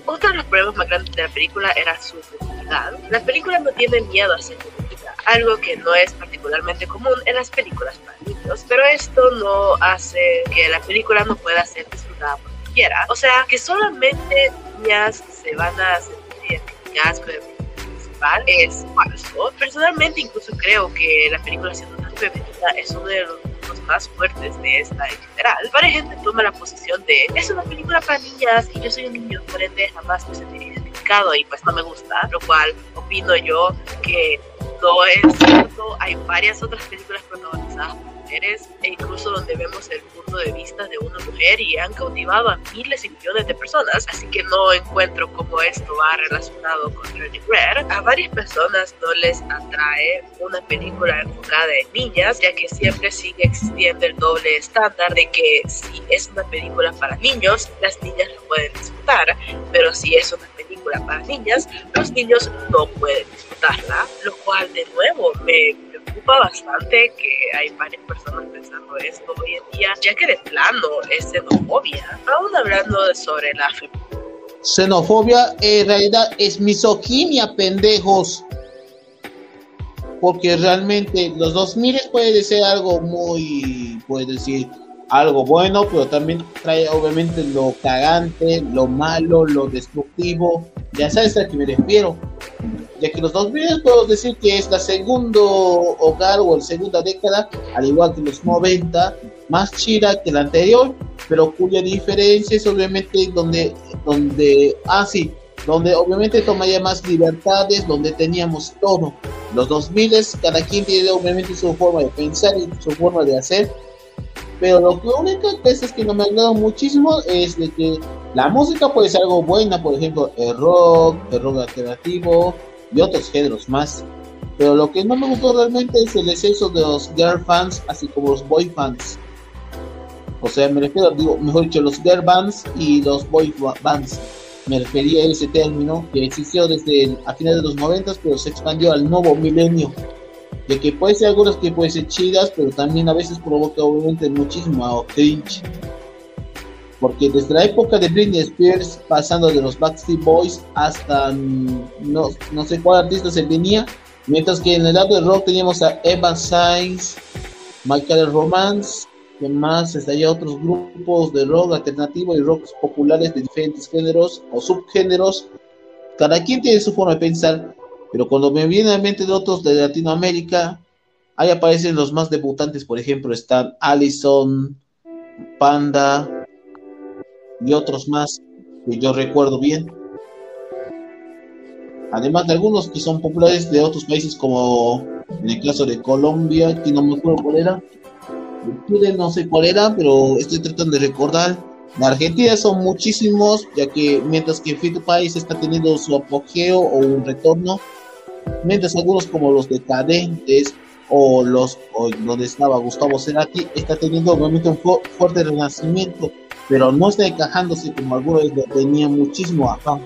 Otro de los problemas más grandes de la película era su comunidad. La película no tiene miedo a ser algo que no es particularmente común en las películas para niños, pero esto no hace que la película no pueda ser disfrutada por cualquiera. O sea, que solamente niñas se van a sentir identificadas con el principal es falso. Personalmente incluso creo que la película siendo tan femenina es uno de los puntos más fuertes de esta en general. Varias gente toma la posición de es una película para niñas y yo soy un niño, por jamás me sentiré identificado y pues no me gusta, lo cual opino yo que no es cierto. Hay varias otras películas protagonizadas mujeres e incluso donde vemos el punto de vista de una mujer y han cautivado a miles y millones de personas, así que no encuentro cómo esto va relacionado con Turning Red. A varias personas no les atrae una película enfocada en niñas, ya que siempre sigue existiendo el doble estándar de que si es una película para niños, las niñas lo pueden disfrutar, pero si es una película para niñas, los niños no pueden disfrutarla, lo cual de nuevo me preocupa bastante que hay varias personas pensando esto hoy en día, ya que de plano es xenofobia. Aún hablando de sobre la Xenofobia en realidad es misoginia, pendejos. Porque realmente los 2000 puede ser algo muy, puede decir, algo bueno, pero también trae obviamente lo cagante, lo malo, lo destructivo. Ya sabes a qué me refiero. Ya que los 2000 puedo decir que es la segundo hogar o la segunda década, al igual que los 90, más chida que la anterior, pero cuya diferencia es obviamente donde, donde, ah sí, donde obviamente tomaría más libertades, donde teníamos todo. Los 2000 cada quien tiene obviamente su forma de pensar y su forma de hacer, pero lo que única es que no me ha agradado muchísimo es de que la música puede ser algo buena, por ejemplo, el rock, el rock alternativo y otros géneros más. Pero lo que no me gustó realmente es el exceso de los girl fans, así como los boy fans. O sea, me refiero, digo, mejor dicho, los girl bands y los boy bands. Me refería a ese término que existió desde a finales de los 90, pero se expandió al nuevo milenio de que puede ser algunas que pueden ser chidas, pero también a veces provoca obviamente muchísimo cringe. Porque desde la época de Britney Spears, pasando de los Backstreet Boys hasta mm, no, no sé cuál artista se venía, mientras que en el lado del rock teníamos a Evan Sainz, Michael Romance, que más estaría otros grupos de rock alternativo y rock populares de diferentes géneros o subgéneros. Cada quien tiene su forma de pensar, pero cuando me viene a mente de otros de Latinoamérica, ahí aparecen los más debutantes, por ejemplo, están Allison, Panda y otros más que yo recuerdo bien. Además de algunos que son populares de otros países como en el caso de Colombia, que no me acuerdo cuál era. Chile no sé cuál era, pero estoy tratando de recordar. En Argentina son muchísimos, ya que mientras que Fito País está teniendo su apogeo o un retorno, mientras algunos como los decadentes o los donde estaba Gustavo Cerati está teniendo obviamente un fuerte renacimiento pero no está encajándose como algunos tenía muchísimo afán.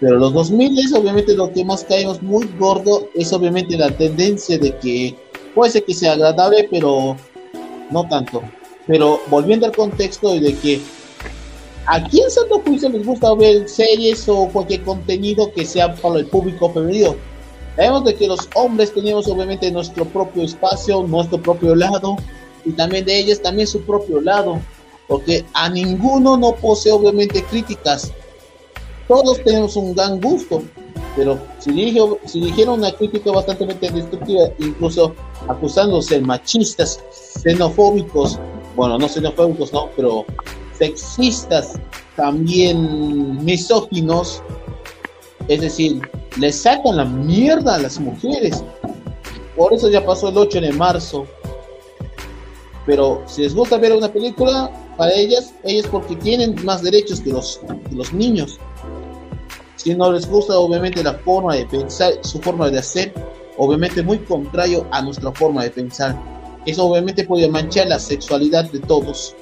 Pero los 2000 es obviamente lo que más caemos muy gordo es obviamente la tendencia de que puede ser que sea agradable pero no tanto. Pero volviendo al contexto de que ¿A quién Santo Juicio les gusta ver series o cualquier contenido que sea para el público femenino? Sabemos de que los hombres tenemos obviamente nuestro propio espacio, nuestro propio lado, y también de ellas también su propio lado, porque a ninguno no posee obviamente críticas. Todos tenemos un gran gusto, pero si, dijo, si dijeron una crítica bastante destructiva, incluso acusándose de machistas, xenofóbicos, bueno, no xenofóbicos, no, pero sexistas, también misóginos, es decir, le sacan la mierda a las mujeres. Por eso ya pasó el 8 de marzo. Pero si les gusta ver una película, para ellas, ellas porque tienen más derechos que los, que los niños. Si no les gusta, obviamente, la forma de pensar, su forma de hacer, obviamente muy contrario a nuestra forma de pensar. Eso obviamente puede manchar la sexualidad de todos.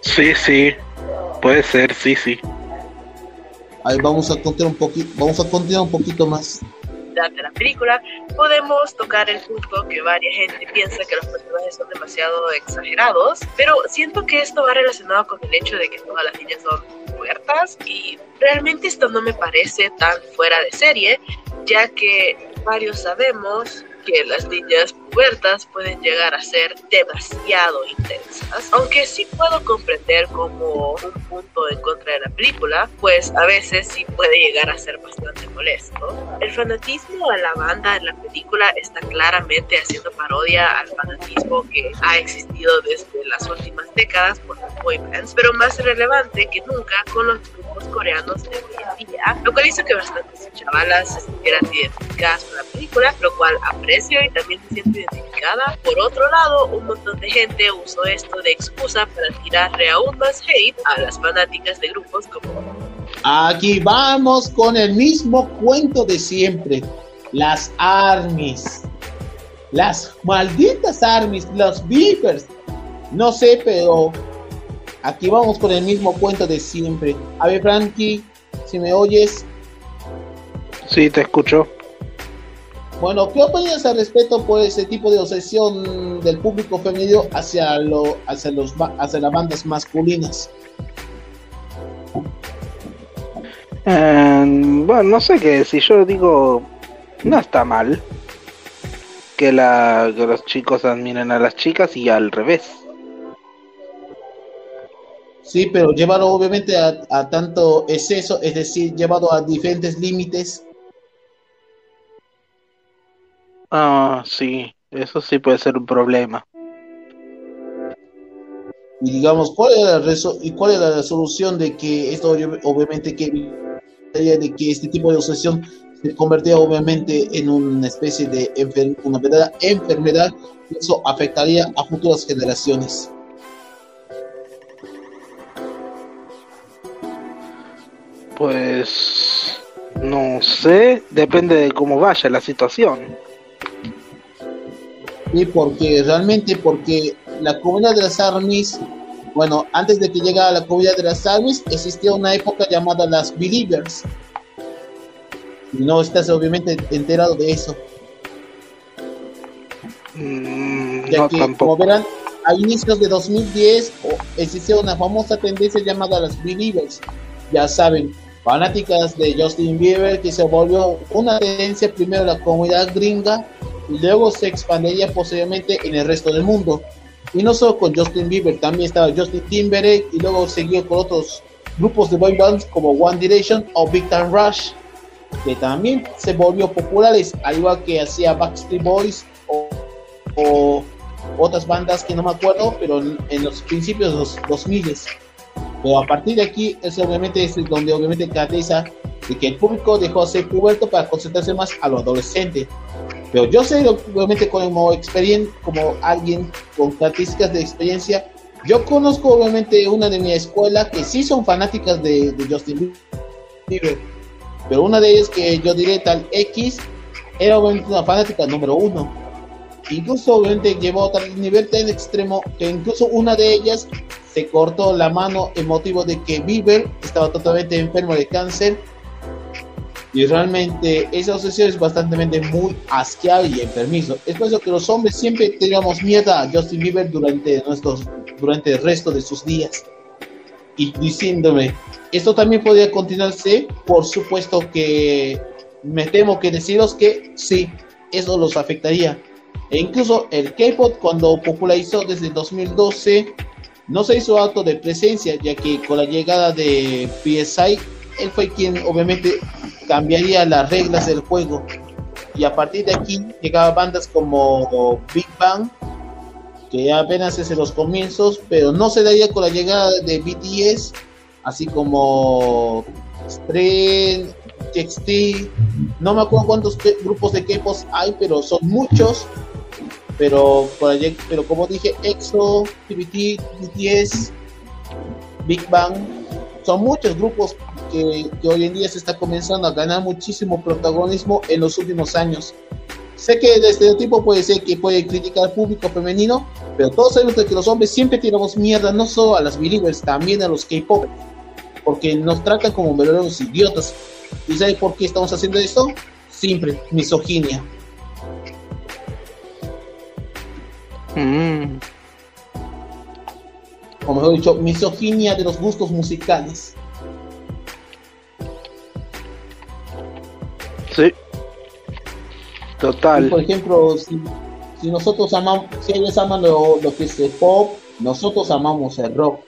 Sí, sí, puede ser, sí, sí. Ahí vamos a contar un poquito, vamos a continuar un poquito más. De la película, podemos tocar el punto que varias gente piensa que los personajes son demasiado exagerados, pero siento que esto va relacionado con el hecho de que todas las niñas son muertas y realmente esto no me parece tan fuera de serie, ya que varios sabemos que las niñas pubertas pueden llegar a ser demasiado intensas, aunque sí puedo comprender como un punto en contra de la película, pues a veces sí puede llegar a ser bastante molesto. El fanatismo a la banda en la película está claramente haciendo parodia al fanatismo que ha existido desde las últimas décadas por los boy bands, pero más relevante que nunca con los grupos coreanos de hoy en día, lo cual hizo que bastantes chavalas se sintieran identificadas con la película, lo cual aprecio y también me siento identificada. Por otro lado, un montón de gente usó esto de excusa para tirarle aún más hate a las fanáticas de grupos como... Aquí vamos con el mismo cuento de siempre. Las armies. Las malditas armies, los beavers. No sé, pero aquí vamos con el mismo cuento de siempre. A ver, Frankie, si me oyes. Sí, te escucho. Bueno, ¿qué opinas al respecto por ese tipo de obsesión del público femenino hacia, lo, hacia, los, hacia las bandas masculinas? Em, bueno, no sé qué si yo digo, no está mal que, la, que los chicos admiren a las chicas y al revés. Sí, pero llevado obviamente a, a tanto exceso, es decir, llevado a diferentes límites. Ah, sí, eso sí puede ser un problema. Y digamos, ¿cuál es la, reso- y cuál es la solución de que esto obvi- obviamente que de que este tipo de obsesión se convertía obviamente en una especie de enfer- una verdadera enfermedad y eso afectaría a futuras generaciones? Pues no sé, depende de cómo vaya la situación. Sí, porque realmente, porque la comunidad de las armies, bueno, antes de que llegara la comunidad de las armies, existía una época llamada las believers. Y no estás obviamente enterado de eso. ya no, que, tampoco. como verán, a inicios de 2010 o- existía una famosa tendencia llamada las believers. Ya saben, fanáticas de Justin Bieber, que se volvió una tendencia primero la comunidad gringa y luego se expandiría posteriormente en el resto del mundo. Y no solo con Justin Bieber, también estaba Justin Timberlake y luego siguió con otros grupos de boy bands como One Direction o Big Time Rush, que también se volvió populares, al igual que hacía Backstreet Boys o, o otras bandas que no me acuerdo, pero en, en los principios de los 2000 pero a partir de aquí es obviamente es donde obviamente caracteriza de que el público dejó de ser puberto para concentrarse más a lo adolescente. Pero yo sé, obviamente, como como alguien con características de experiencia, yo conozco obviamente una de mi escuela que sí son fanáticas de, de Justin Bieber, pero una de ellas que yo diré tal X era obviamente una fanática número uno. Incluso obviamente llevó a tal nivel tan extremo que incluso una de ellas se cortó la mano en motivo de que Bieber estaba totalmente enfermo de cáncer y realmente esa obsesión es bastante muy asqueable y enfermizo. Es por eso que los hombres siempre teníamos mierda a Justin Bieber durante, nuestros, durante el resto de sus días. Y diciéndome, esto también podría continuarse, por supuesto que me temo que deciros que sí, eso los afectaría. E incluso el K-pop cuando popularizó desde 2012 no se hizo acto de presencia, ya que con la llegada de PSI, él fue quien obviamente cambiaría las reglas del juego. Y a partir de aquí llegaban bandas como Big Bang, que apenas es en los comienzos, pero no se daría con la llegada de BTS, así como Stray, TXT, no me acuerdo cuántos grupos de K-pop hay, pero son muchos. Pero, pero como dije, EXO, TBT, BTS, Big Bang, son muchos grupos que, que hoy en día se está comenzando a ganar muchísimo protagonismo en los últimos años. Sé que el estereotipo puede ser que puede criticar al público femenino, pero todos sabemos de que los hombres siempre tiramos mierda no solo a las believers, también a los K-pop, porque nos tratan como verdaderos idiotas. ¿Y sabe por qué estamos haciendo esto? Simple, misoginia. Mm, O mejor dicho, misoginia de los gustos musicales. Sí. Y, Total. por ejemplo, si, si nosotros amamos, si ellos aman lo, lo que es el pop, nosotros amamos el rock.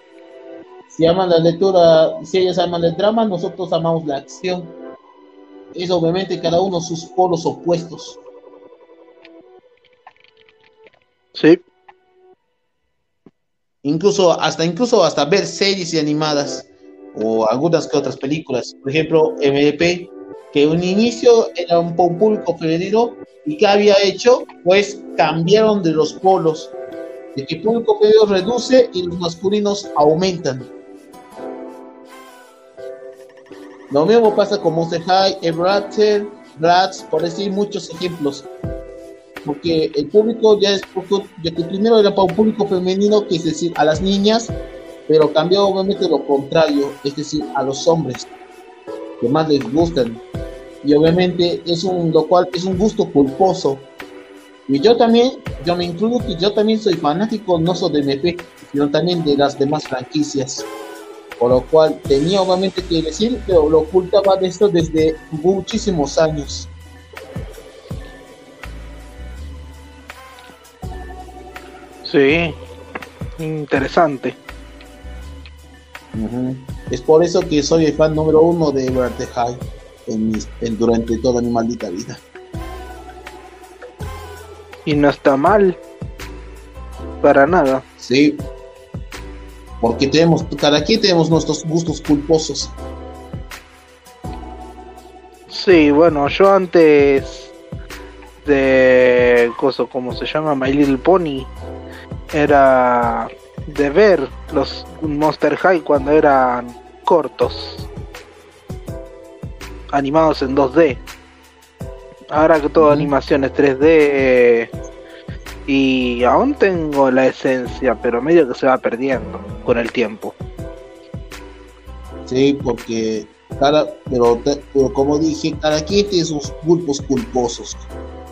Si aman la lectura, si ellos aman el drama, nosotros amamos la acción. Es obviamente cada uno sus polos opuestos. Sí. Incluso hasta incluso hasta ver series y animadas o algunas que otras películas. Por ejemplo, MVP, que un inicio era un público femenino y que había hecho, pues cambiaron de los polos. De que el público femenino reduce y los masculinos aumentan. Lo mismo pasa con Monster High, Ever After, Bratz, por decir muchos ejemplos. Porque el público ya es poco, ya que primero era para un público femenino, que es decir, a las niñas, pero cambió obviamente lo contrario, es decir, a los hombres, que más les gustan. Y obviamente es un, lo cual es un gusto culposo. Y yo también, yo me incluyo que yo también soy fanático no solo de MP, sino también de las demás franquicias. Por lo cual tenía obviamente que decir, pero lo ocultaba de esto desde muchísimos años. Sí. Interesante. Ujú. Es por eso que soy el fan número uno de Verte High en mis- en- durante toda mi maldita vida. Y no está mal. Para nada. Sí. Porque tenemos, cada quien tenemos nuestros gustos culposos. Sí, bueno, yo antes de coso como se llama My Little Pony era de ver los Monster High cuando eran cortos, animados en 2D. Ahora que todo animación es 3D y aún tengo la esencia, pero medio que se va perdiendo con el tiempo. Sí, porque cada, pero, te- pero como dije, cada quien tiene sus culpos culposos.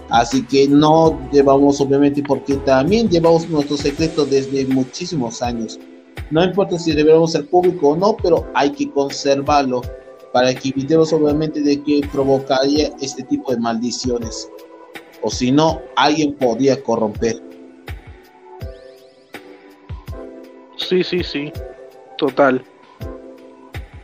Así que no llevamos, obviamente, porque también llevamos nuestro secreto desde muchísimos años. No importa si deberíamos ser público o no, pero hay que conservarlo para que evitemos, obviamente, de que provocaría este tipo de maldiciones. O si no, alguien podría corromper. Sí, sí, sí. Total.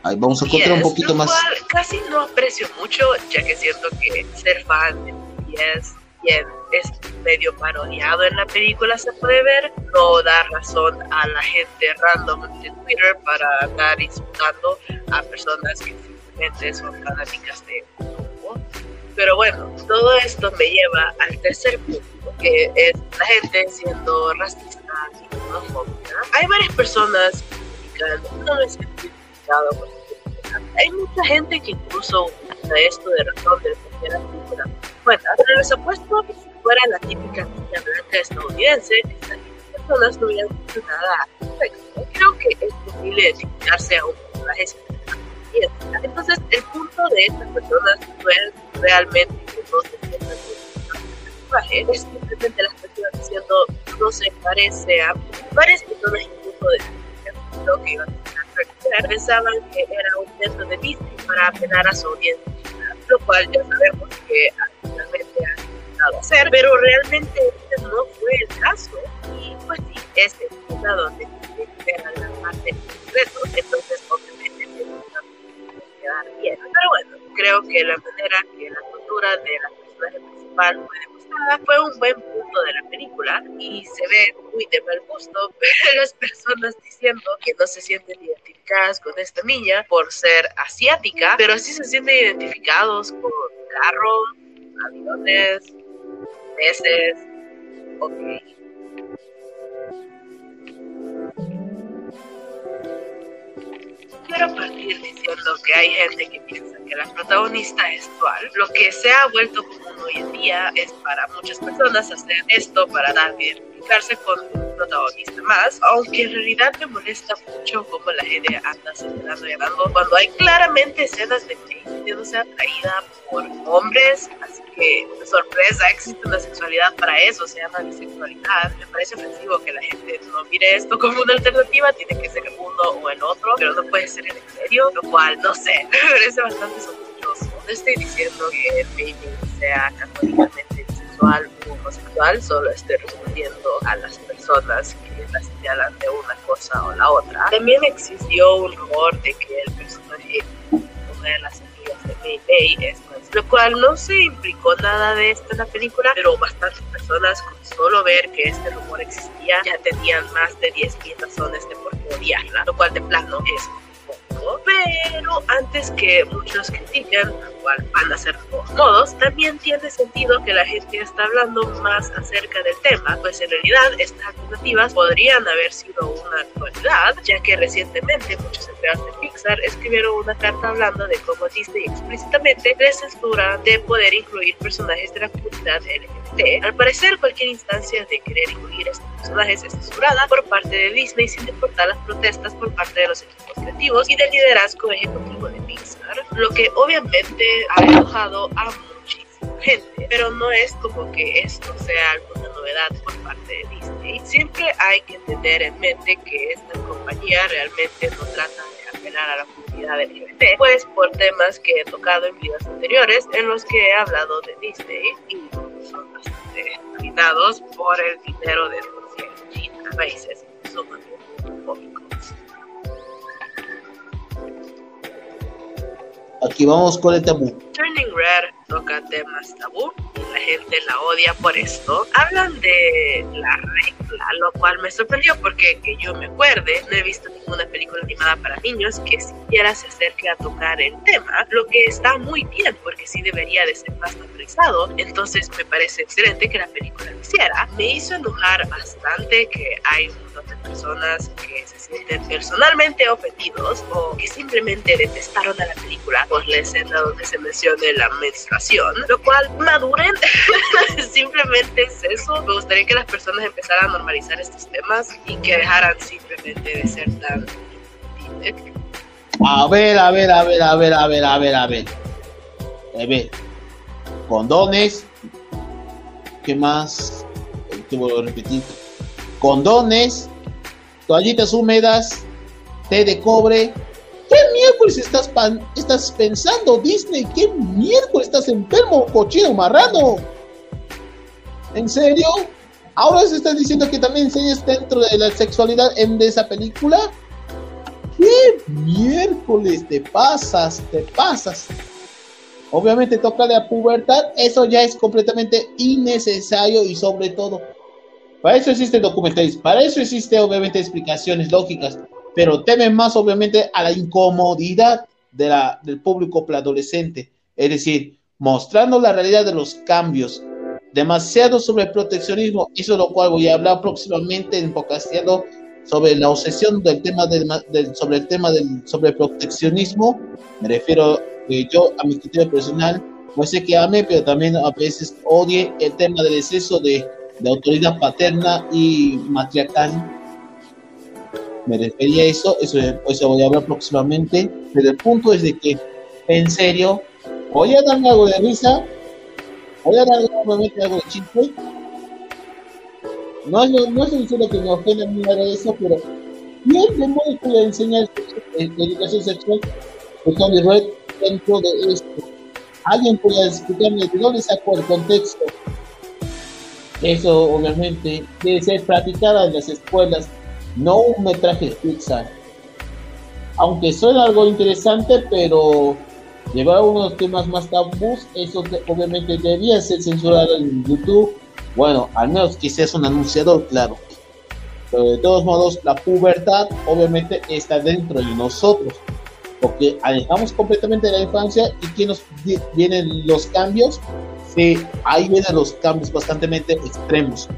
Ahí vamos a encontrar un Yes, poquito lo más. cual casi no aprecio mucho, ya que siento que ser fan de BTS, quien es medio parodiado en la película, se puede ver, no da razón a la gente random de Twitter para andar insultando a personas que simplemente son fanáticas de grupo. Pero bueno, todo esto me lleva al tercer punto, que es la gente siendo racista y homofóbica. Hay varias personas que no me identificado con. Hay mucha gente que incluso utiliza esto de razón de la película bueno, pero les apuesto fuera la típica niña blanca estadounidense, estas personas no hubieran dicho nada al respecto. Creo que es posible identificarse a un personaje experiencia. Entonces, el punto de estas personas no es realmente que no se sientan personaje, es simplemente las personas diciendo no se parece a varias personas incluso de lo que iban a pensaban que era un intento de Disney para apelar a su audiencia, lo cual ya sabemos que finalmente ha intentado hacer, pero realmente este no fue el caso. Y pues sí, este es donde era la parte del entonces obviamente quedar bien. Pero bueno, creo que la manera que la cultura de la personaje principal fue demostrada fue un buen punto de la película y se ve muy de mal gusto las personas diciendo que no se sienten identificadas con esta niña por ser asiática, pero sí se sienten identificados con carros, aviones, peces, ok. Quiero partir diciendo que hay gente que piensa que la protagonista es dual. Lo que se ha vuelto común hoy en día es para muchas personas hacer esto para dar de identificarse con un protagonista más, aunque en realidad me molesta mucho cómo la gente anda señalando y hablando cuando hay claramente escenas de Kate sintiéndose atraída por hombres, así que sorpresa, existe una sexualidad para eso, se llama bisexualidad. Me parece ofensivo que la gente no mire esto como una alternativa, tiene que ser el uno o el otro, pero no puede ser en serio, lo cual no sé, me parece bastante sospechoso. No estoy diciendo que el baby sea católicamente bisexual u homosexual, solo estoy respondiendo a las personas que la señalan de una cosa o la otra. También existió un rumor de que el personaje, una de las amigas de May Bay, es lo cual no se implicó nada de esto en la película, pero bastantes personas con solo ver que este rumor existía ya tenían más de 10.000 razones de por qué odiarla, lo cual de plano es Pero antes que muchos critiquen, lo cual van a ser todos también tiene sentido que la gente está hablando más acerca del tema, pues en realidad estas alternativas podrían haber sido una actualidad, ya que recientemente muchos empleados de Pixar escribieron una carta hablando de cómo Disney explícitamente les censura de poder incluir personajes de la comunidad LGBT. Al parecer, cualquier instancia de querer incluir estos personajes es censurada por parte de Disney sin importar las protestas por parte de los equipos creativos y del liderazgo ejecutivo de Pixar, lo que obviamente ha enojado a muchísima gente, pero no es como que esto sea alguna novedad por parte de Disney. Siempre hay que tener en mente que esta compañía realmente no trata de apelar a la comunidad LGBT, pues por temas que he tocado en videos anteriores en los que he hablado de Disney y son bastante dominados por el dinero de Rusia China, países que son Aquí vamos con el tabú. Turning Red toca temas tabú y la gente la odia por esto. Hablan de la regla, lo cual me sorprendió porque que yo me acuerde, no he visto ninguna película animada para niños que siquiera se acerque a tocar el tema, lo que está muy bien porque sí debería de ser más naturalizado. Entonces me parece excelente que la película lo hiciera. Me hizo enojar bastante que hay de personas que se sienten personalmente ofendidos o que simplemente detestaron a la película por la escena donde se mencione la menstruación, lo cual maduren, simplemente es eso. Me gustaría que las personas empezaran a normalizar estos temas y que dejaran simplemente de ser tan... A ver, a ver, a ver, a ver, a ver, a ver, a ver. A ver. Condones. ¿Qué más? Te vuelvo a repetir. Condones. Toallitas húmedas. Té de cobre. ¿Qué miércoles estás, estás pensando, Disney? ¿Qué miércoles estás enfermo, cochino marrano? ¿En serio? ¿Ahora se está diciendo que también enseñas dentro de la sexualidad en esa película? ¿Qué miércoles te pasas? Te pasas. Obviamente toca la pubertad, eso ya es completamente innecesario y sobre todo, para eso existen documentales, para eso existen obviamente explicaciones lógicas, pero temen más obviamente a la incomodidad de la, del público adolescente, es decir, mostrando la realidad de los cambios, demasiado sobre proteccionismo, eso es lo cual voy a hablar próximamente en sobre la obsesión del tema del, sobre el tema del sobre proteccionismo, me refiero eh, yo a mi criterio personal, no sé que ame, pero también a veces odie el tema del exceso de, de autoridad paterna y matriarcal. Me refería a eso, eso, eso voy a hablar próximamente, pero el punto es de que, en serio, voy a darme algo de risa, voy a darme algo de chiste, no, no, no que me ofenda ni nada de eso, pero bien de modo que enseñar educación sexual de Tony Red dentro de esto. Alguien puede explicarme de dónde sacó el contexto. Eso obviamente debe ser practicada en las escuelas, no un metraje Pixar. Aunque suena algo interesante, pero llevar unos temas más tabús, eso obviamente debía ser censurado en YouTube bueno, al menos que seas un anunciador, claro. Pero de todos modos, la pubertad obviamente está dentro de nosotros. Porque alejamos completamente de la infancia y que nos vienen los cambios. Sí, ahí vienen los cambios bastante extremos.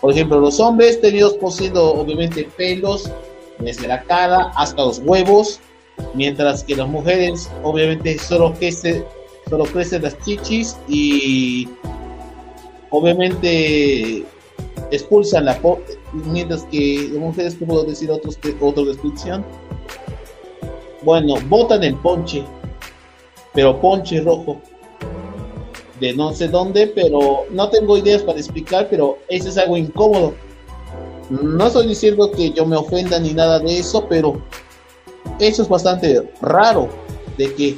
Por ejemplo, los hombres tenidos poseyendo obviamente pelos desde la cara hasta los huevos, mientras que las mujeres obviamente solo crecen, solo crecen las chichis y obviamente expulsan la mientras que mujeres que puedo decir otros otra descripción bueno botan el ponche pero ponche rojo de no sé dónde pero no tengo ideas para explicar pero eso es algo incómodo. No estoy diciendo que yo me ofenda ni nada de eso pero eso es bastante raro de que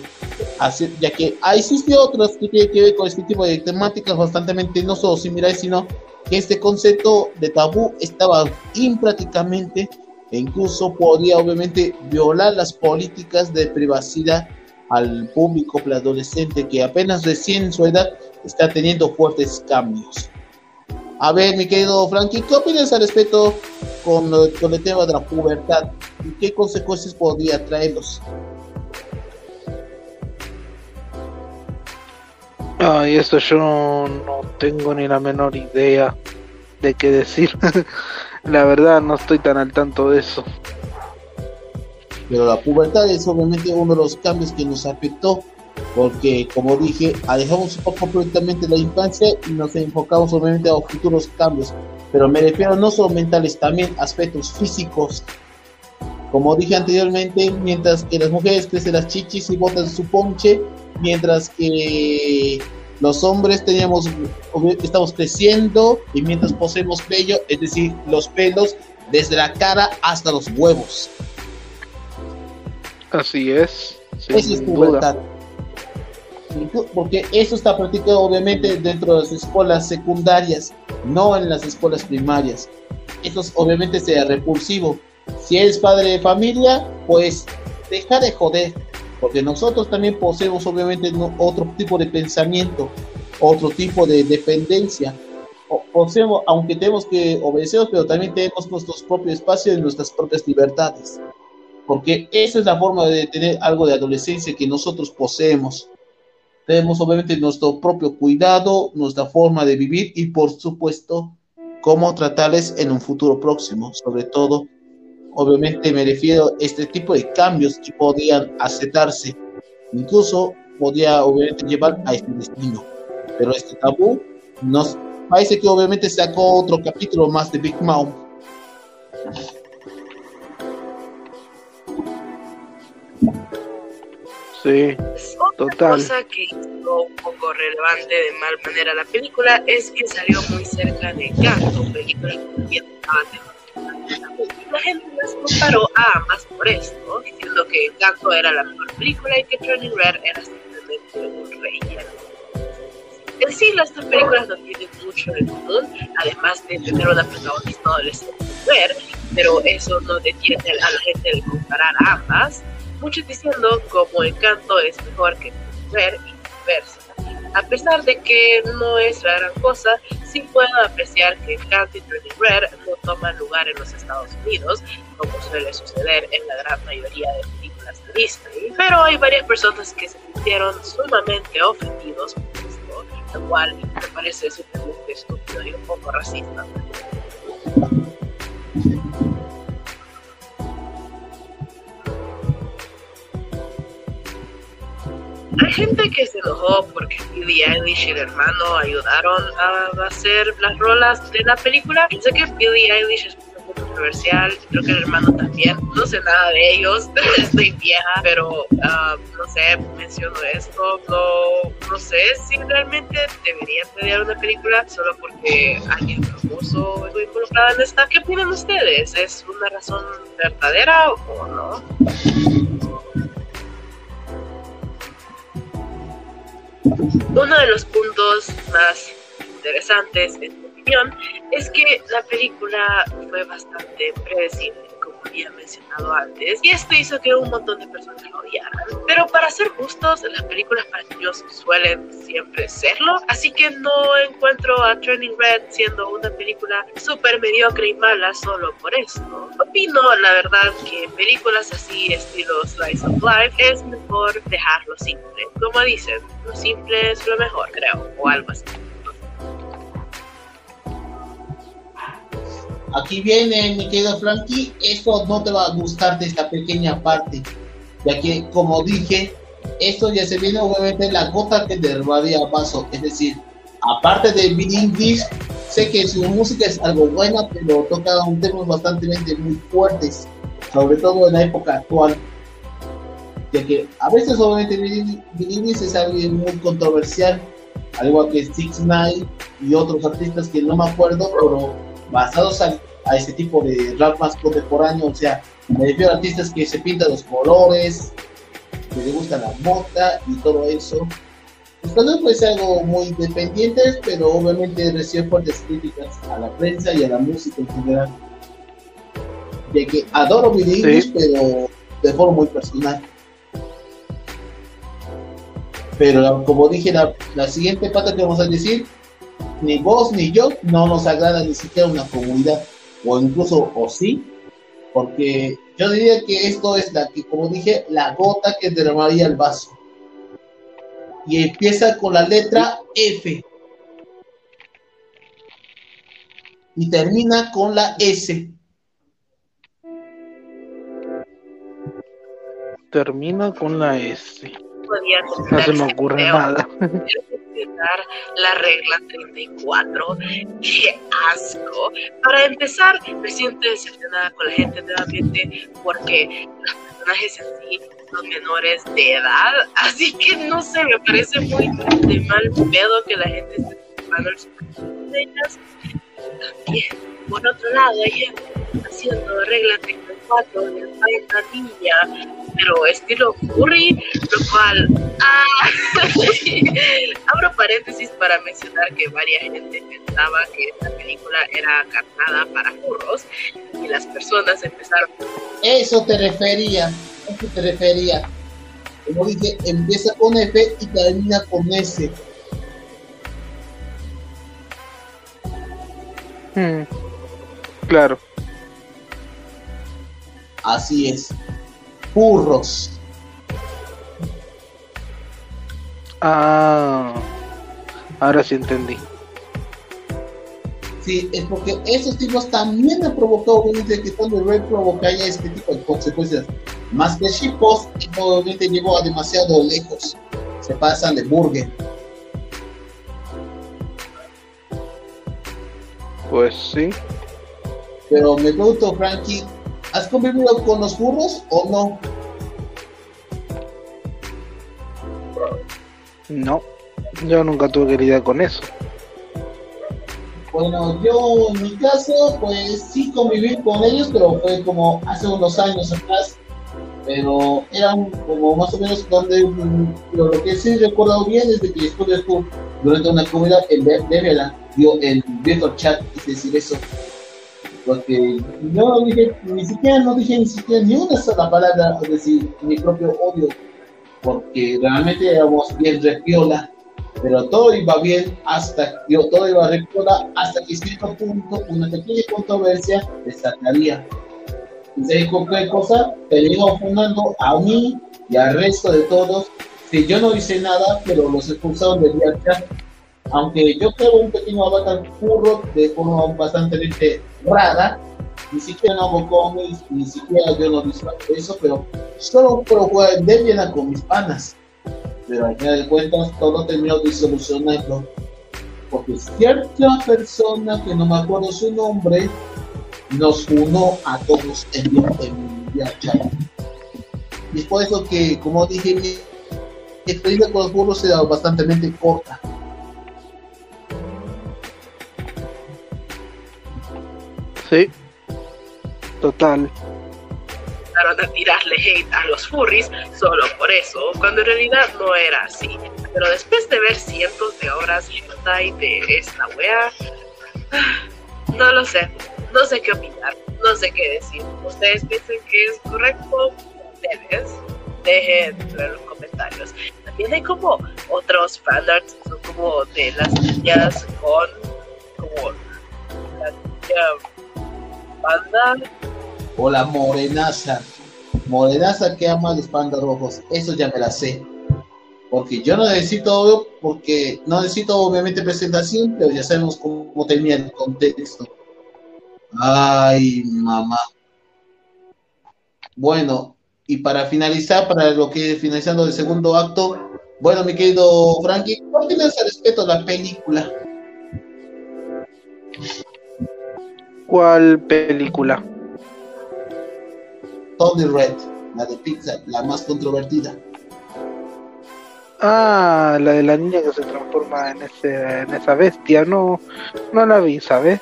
ya que existe otras que tienen que ver con este tipo de temáticas bastante no solo similares, sino que este concepto de tabú estaba imprácticamente e incluso podía obviamente violar las políticas de privacidad al público adolescente que apenas recién en su edad está teniendo fuertes cambios. A ver, mi querido Frankie, ¿qué opinas al respecto con, el tema de la pubertad? ¿Y qué consecuencias podría traerlos? Ay, eso yo no, tengo ni la menor idea de qué decir. la verdad no estoy tan al tanto de eso. Pero la pubertad es obviamente uno de los cambios que nos afectó, porque como dije, alejamos completamente la infancia y nos enfocamos obviamente a los futuros cambios. Pero me refiero no solo mentales, también aspectos físicos. Como dije anteriormente, mientras que las mujeres crecen las chichis y botan su ponche, mientras que los hombres teníamos, estamos creciendo y mientras poseemos vello, es decir, los pelos desde la cara hasta los huevos. Así es. Esa es pubertad. Porque eso está practicado obviamente dentro de las escuelas secundarias, no en las escuelas primarias. Eso obviamente sea repulsivo. Si eres padre de familia, pues deja de joder porque nosotros también poseemos obviamente otro tipo de pensamiento, otro tipo de dependencia. O- Poseemos, aunque tenemos que obedecer, pero también tenemos nuestros propios espacios y nuestras propias libertades, porque esa es la forma de tener algo de adolescencia que nosotros poseemos. Tenemos obviamente nuestro propio cuidado, nuestra forma de vivir y por supuesto cómo tratarles en un futuro próximo, sobre todo obviamente me refiero a este tipo de cambios que podían aceptarse, incluso podía obviamente llevar a este destino. Pero este tabú nos parece que obviamente sacó otro capítulo más de Big Mouth. Sí, Otra total. cosa que hizo un poco relevante de mal manera la película es que salió muy cerca de Canto, película que La gente las comparó a ambas por esto, diciendo que Encanto era la mejor película y que Turning Red era simplemente un relleno. En sí, las dos películas no tienen mucho en común, además de tener una protagonista adolescente mujer, pero eso no detiene a la gente de comparar a ambas. Muchos diciendo como Encanto es mejor que mujer y viceversa. A pesar de que no es la gran cosa, sí puedo apreciar que Encanto y Turning Red no toman lugar en los Estados Unidos, como suele suceder en la gran mayoría de películas de Disney. Pero hay varias personas que se sintieron sumamente ofendidos por esto, lo cual me parece simplemente estúpido y un poco racista. Hay gente que se enojó porque Billie Eilish y el hermano ayudaron a hacer las rolas de la película. Sé que Billie Eilish es muy controversial, creo que el hermano también. No sé nada de ellos, estoy vieja, pero ah, no sé, menciono esto. No, no sé si realmente deberían pelear una película solo porque alguien famoso estuvo involucrado en esta. ¿Qué opinan ustedes? ¿Es una razón verdadera o no? Uno de los puntos más interesantes, en mi opinión, es que la película fue bastante predecible, como había mencionado antes, y esto hizo que un montón de personas la odiaran. Pero para ser justos, las películas para niños suelen siempre serlo, así que no encuentro a Turning Red siendo una película súper mediocre y mala solo por esto. Opino, la verdad, que películas así, estilo Slice of Life, es mejor dejarlo simple. Como dicen, lo simple es lo mejor, creo, o algo así. Aquí viene, mi querido Frankie, esto no te va a gustar de esta pequeña parte, ya que, como dije, esto ya se viene obviamente la gota que derramaría vaso, es decir, aparte de Billie English, sé que su música es algo buena, pero toca un temas bastante muy fuertes, sobre todo en la época actual, ya que a veces obviamente Billie Eilish es alguien muy controversial, al igual que Six Nine y otros artistas que no me acuerdo, pero basados a, a este tipo de rap más contemporáneo, o sea, me refiero a artistas que se pintan los colores, que les gusta la mota y todo eso. Pues tal vez puede ser algo muy independiente, pero obviamente recibe fuertes críticas a la prensa y a la música en general. Ya que adoro Billie Sí. Pero de forma muy personal. Pero la- como dije, la, la siguiente pata que vamos a decir, ni vos ni yo no nos agrada ni siquiera una comunidad, o incluso, o sí, porque yo diría que esto es la que, como dije, la gota que derramaría el vaso. Y empieza con la letra F. Y termina con la S. Termina con la S. No se me ocurre nada. interpretar la regla 34. ¡Qué asco! Para empezar, me siento decepcionada con la gente nuevamente porque los personajes en sí son menores de edad. Así que no sé, me parece muy de mal pedo que la gente esté tomando el de ellas. También, por otro lado, gente haciendo regla 34 de una niña, pero estilo furry, lo cual Ah, abro paréntesis para mencionar que varias gente pensaba que esta película era carnada para furros y las personas empezaron Eso te refería. Eso te refería. como dije, empieza con F y termina con S. Hmm, Claro. Así es. Furros. Ah, ahora sí entendí. Sí, es porque esos tipos también han provocado, obviamente, que Thunder Red provocara este tipo de consecuencias. Más que Shitpost, obviamente llegó a demasiado lejos. Se pasan de burger. Pues sí. Pero me pregunto, Frankie, ¿has convivido con los furros o no? No, yo nunca tuve que lidiar con eso. Bueno, yo en mi caso, pues sí conviví con ellos, pero fue como hace unos años atrás. Pero eran como más o menos donde mm, pero lo que sí recuerdo bien es de que después de esto, durante una comunidad en Bevela, dio el Virtual Chat, es decir, eso. Porque no dije, ni siquiera no dije ni siquiera ni una sola palabra, es decir, mi propio odio, porque realmente éramos bien repiola pero todo iba bien hasta yo todo iba repiola hasta que cierto punto una pequeña controversia destacaría y se dijo qué cosa terminó fundando a mí y al resto de todos que yo no hice nada pero los expulsaron del día aunque yo creo un pequeño avatar furro de forma bastante rara ni siquiera no hago cómics, ni siquiera yo no disfruto eso, pero solo puedo jugar Debian con mis panas. Pero al final de cuentas todo terminó disolucionando porque cierta persona que no me acuerdo su nombre nos unió a todos en un chat y por eso que como dije mi experiencia con los burros era bastante corta Sí, total. empezaron a tirarle hate a los furries solo por eso, cuando en realidad no era así. Pero después de ver cientos de horas hentai de esta wea, no lo sé, no sé qué opinar, no sé qué decir. ¿Ustedes piensan que es correcto? Ustedes dejen en los comentarios. También hay como otros fanarts que son como de las niñas con como la niña panda. O morenaza. Morenaza que ama a los pandas rojos eso ya me la sé. Porque yo no necesito porque no necesito obviamente presentación pero ya sabemos cómo termina el contexto. Ay mamá. Bueno y para finalizar para lo que finalizando el segundo acto bueno mi querido Frankie ¿qué opinas al respecto de la película? ¿Cuál película? Tony Red, la de Pixar, la más controvertida. Ah, la de la niña que se transforma en ese en esa bestia, no no la vi, ¿sabes?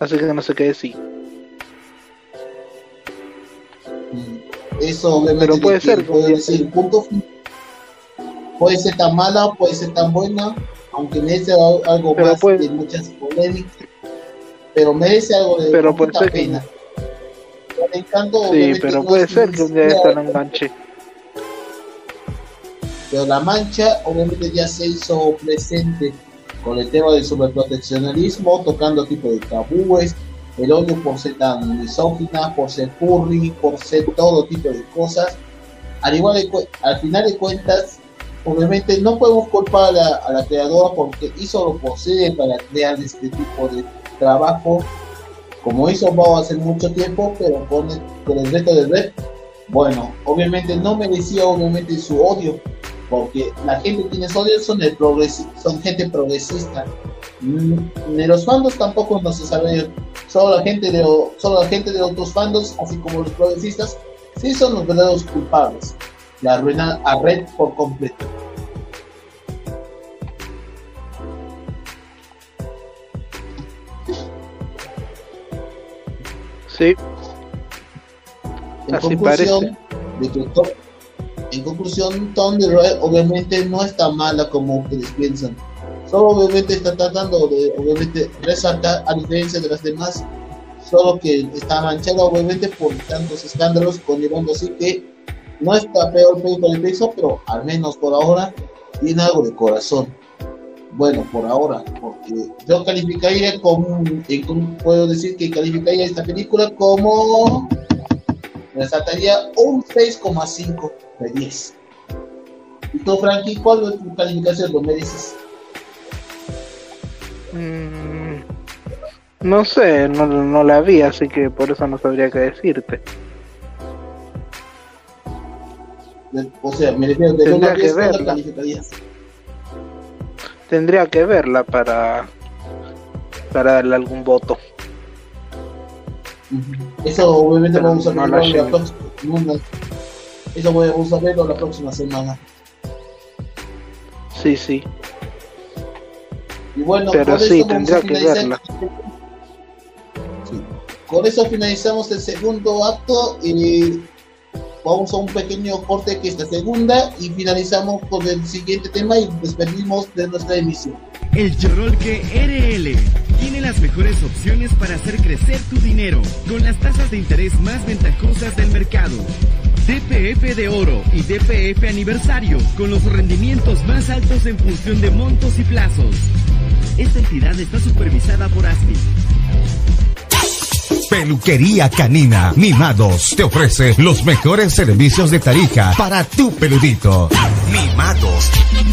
Así que no sé qué decir. Eso obviamente Pero puede ser, podría decir, punto puede ser tan mala, puede ser tan buena, aunque merece al- algo Pero más puede- de muchas polémicas, pero merece algo de Pero puede ser pena. Encanto, Sí, pero puede es ser que un día esto no enganche. pero la mancha obviamente ya se hizo presente con el tema del sobreproteccionalismo, tocando tipo de tabúes, el odio por ser tan misógina, por ser furry, por ser todo tipo de cosas. Al igual de cu- al final de cuentas, obviamente no podemos culpar a la, a la creadora porque hizo lo posible para crear este tipo de trabajo, como hizo Bao hace mucho tiempo, pero con el, con el resto del red, bueno, obviamente no merecía obviamente su odio, porque la gente que quienes odian son el son gente progresista. Mm, Ni los fandos tampoco no se sabe, solo la gente de solo la gente de otros fandos, así como los progresistas, sí son los verdaderos culpables. La arruinan a Red por completo. Sí. En Así conclusión, que to- en conclusión, obviamente no está mala como ustedes piensan. Solo obviamente está tratando de obviamente resaltar a diferencia de las demás, solo que está manchada obviamente por tantos escándalos, conllevando así que no está peor por el peso, pero al menos por ahora tiene algo de corazón. Bueno, por ahora, porque yo calificaría como, como- puedo decir que calificaría esta película como, resaltaría un 6,5 de 10. ¿Y tú, Frankie, cuál es tu calificación? ¿Lo mereces? Mm, no sé, no, no la vi, así que por eso no sabría qué decirte. De- O sea, me refiero de Tendría que vez, ¿cuál la verla. Tendría que verla para para darle algún voto. Eso obviamente Pero vamos a no verlo la la llevo. próxima Eso vamos a verlo la próxima semana. Sí, sí. Y bueno, Pero sí, tendría que verla. Con eso finalizamos el segundo acto y vamos a un pequeño corte que es la segunda y finalizamos con el siguiente tema y despedimos de nuestra emisión. El Yorolque RL tiene las mejores opciones para hacer crecer tu dinero con las tasas de interés más ventajosas del mercado. DPF de oro y DPF aniversario con los rendimientos más altos en función de montos y plazos. Esta entidad está supervisada por ASPI. Peluquería Canina Mimados te ofrece los mejores servicios de Tarija para tu peludito. Mimados.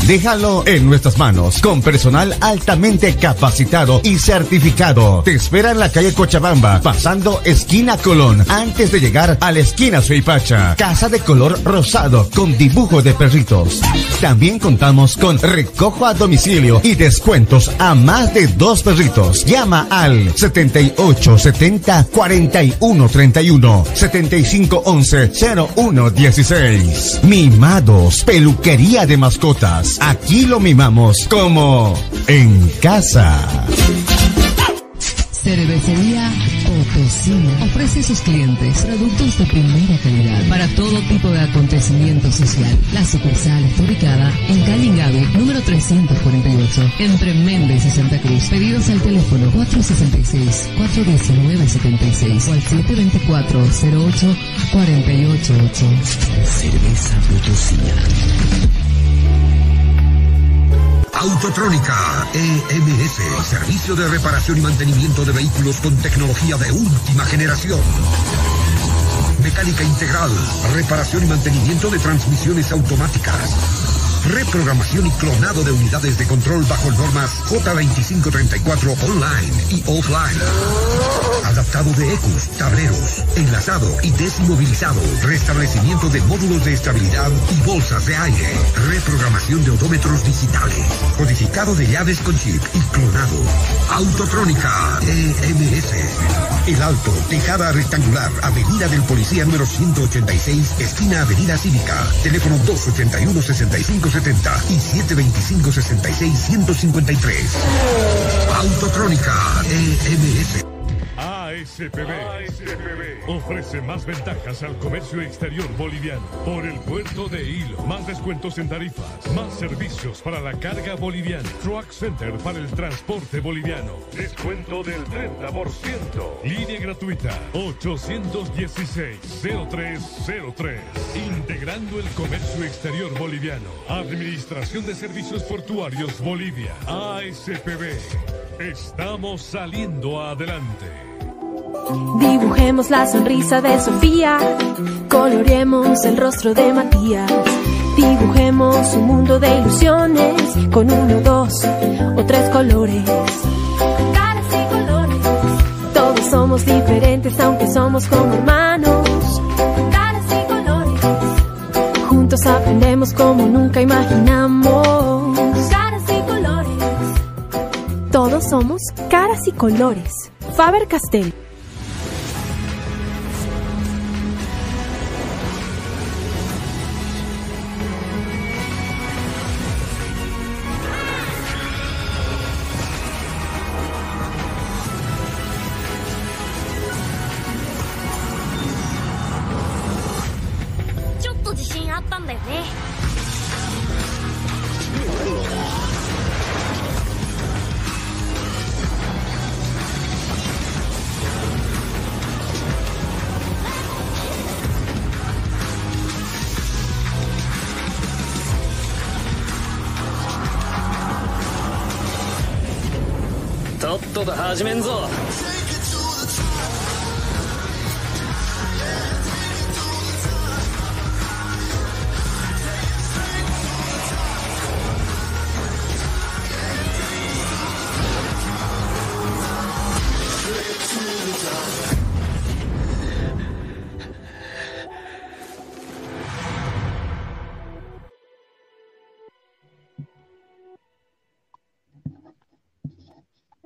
Déjalo en nuestras manos con personal altamente capacitado y certificado. Te espera en la calle Cochabamba, pasando esquina Colón, antes de llegar a la esquina Suipacha. Casa de color rosado con dibujo de perritos. También contamos con recojo a domicilio y descuentos a más de dos perritos. Llama al 7870 4131 7511 0116. Mimados, peluquería de mascotas. Aquí lo mimamos como en casa. Cervecería Potosina ofrece a sus clientes productos de primera calidad para todo tipo de acontecimiento social. La sucursal está ubicada en calle número 348, entre Méndez y Santa Cruz. Pedidos al teléfono 466-419-76 o al 724-08-488. Cerveza Potosina. Autotrónica EMS, servicio de reparación y mantenimiento de vehículos con tecnología de última generación. Mecánica integral, reparación y mantenimiento de transmisiones automáticas. Reprogramación y clonado de unidades de control bajo normas J2534 online y offline. Adaptado de ECUs, tableros, enlazado y desmovilizado. Restablecimiento de módulos de estabilidad y bolsas de aire. Reprogramación de odómetros digitales. Codificado de llaves con chip y clonado. Autotrónica EMS. El Alto, tejada rectangular, Avenida del Policía número 186, esquina Avenida Cívica. Teléfono 281-6570 y 725-66-153. Autotrónica EMS. ASPB, ofrece más ventajas al comercio exterior boliviano por el puerto de Hilo. Más descuentos en tarifas, más servicios para la carga boliviana. Truck Center para el transporte boliviano. Descuento del 30%. Línea gratuita 816-0303. Integrando el comercio exterior boliviano. Administración de Servicios Portuarios Bolivia. ASPB. Estamos saliendo adelante. Dibujemos la sonrisa de Sofía, coloreemos el rostro de Matías, dibujemos un mundo de ilusiones con uno, dos o tres colores. Caras y colores. Todos somos diferentes aunque somos como hermanos. Caras y colores. Juntos aprendemos como nunca imaginamos. Caras y colores. Todos somos caras y colores. Faber Castell. 始めんぞ。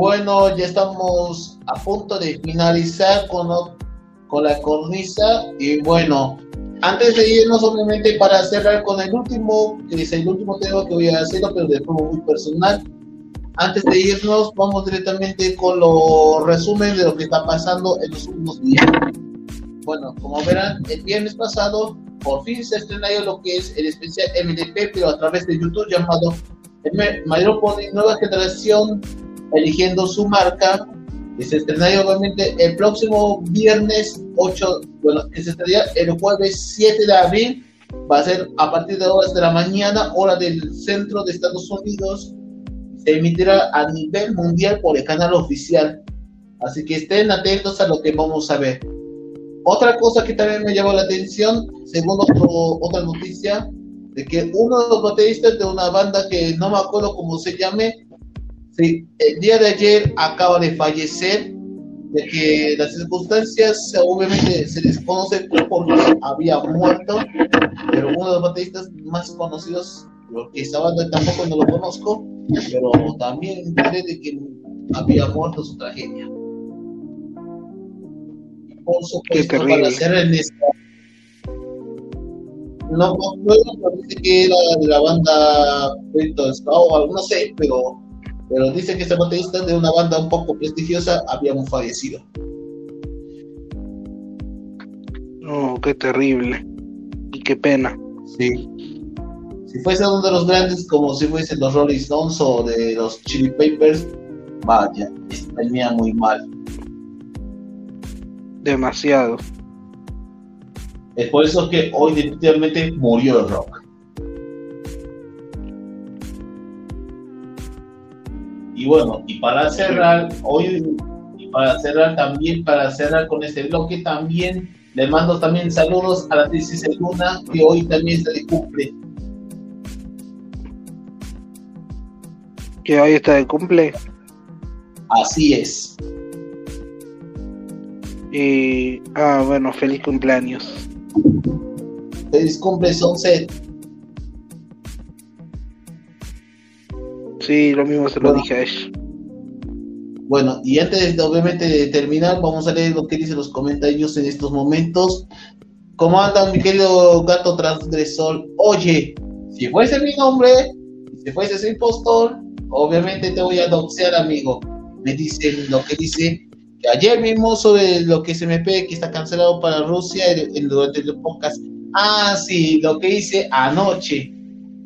bueno, ya estamos a punto de finalizar con, con la cornisa. Y bueno, antes de irnos, obviamente, para cerrar con el último, que es el último tema que voy a hacer, pero de forma muy personal. Antes de irnos, vamos directamente con los resumen de lo que está pasando en los últimos días. Bueno, como verán, el viernes pasado, por fin se estrenó lo que es el especial MDP, pero a través de YouTube llamado Mayor Pony Nueva Generación eligiendo su marca y se estrenaría obviamente el próximo viernes 8, bueno, que se estrenaría el jueves 7 de abril, va a ser a partir de horas de la mañana, hora del centro de Estados Unidos, se emitirá a nivel mundial por el canal oficial, así que estén atentos a lo que vamos a ver. Otra cosa que también me llamó la atención, según otra noticia, de que uno de los bateristas de una banda que no me acuerdo cómo se llame, Sí, el día de ayer acaba de fallecer, de que las circunstancias obviamente se desconocen porque había muerto, pero uno de los bateristas más conocidos, porque esta banda tampoco no lo conozco, pero también cree de que había muerto su tragedia. Por supuesto, para hacer en esta no me acuerdo, dice que era de la banda Proyecto o algo, no sé, pero pero dice que este baterista de una banda un poco prestigiosa habíamos fallecido. Oh, qué terrible. Y qué pena. Sí. Si fuese uno de los grandes, como si fuesen los Rolling Stones o de los Chili Papers, vaya, estaría muy mal. Demasiado. Es por eso que hoy definitivamente murió el rock. Y bueno, y para cerrar, hoy, y para cerrar también, para cerrar con este bloque, también le mando también saludos a la 16 Luna, que hoy también se le cumple. Que hoy está de cumple. Así es. Y, ah, bueno, feliz cumpleaños. Feliz cumple, set Sí, lo mismo se lo dije a ella. Bueno, y antes de, obviamente de terminar, vamos a leer lo que dicen los comentarios en estos momentos. ¿Cómo anda mi querido gato transgresor? Oye, si fuese mi nombre, si fuese ese impostor, obviamente te voy a doxear, amigo. Me dicen lo que dice que ayer mismo sobre lo que se me pide que está cancelado para Rusia durante el podcast. Ah, sí, lo que hice anoche.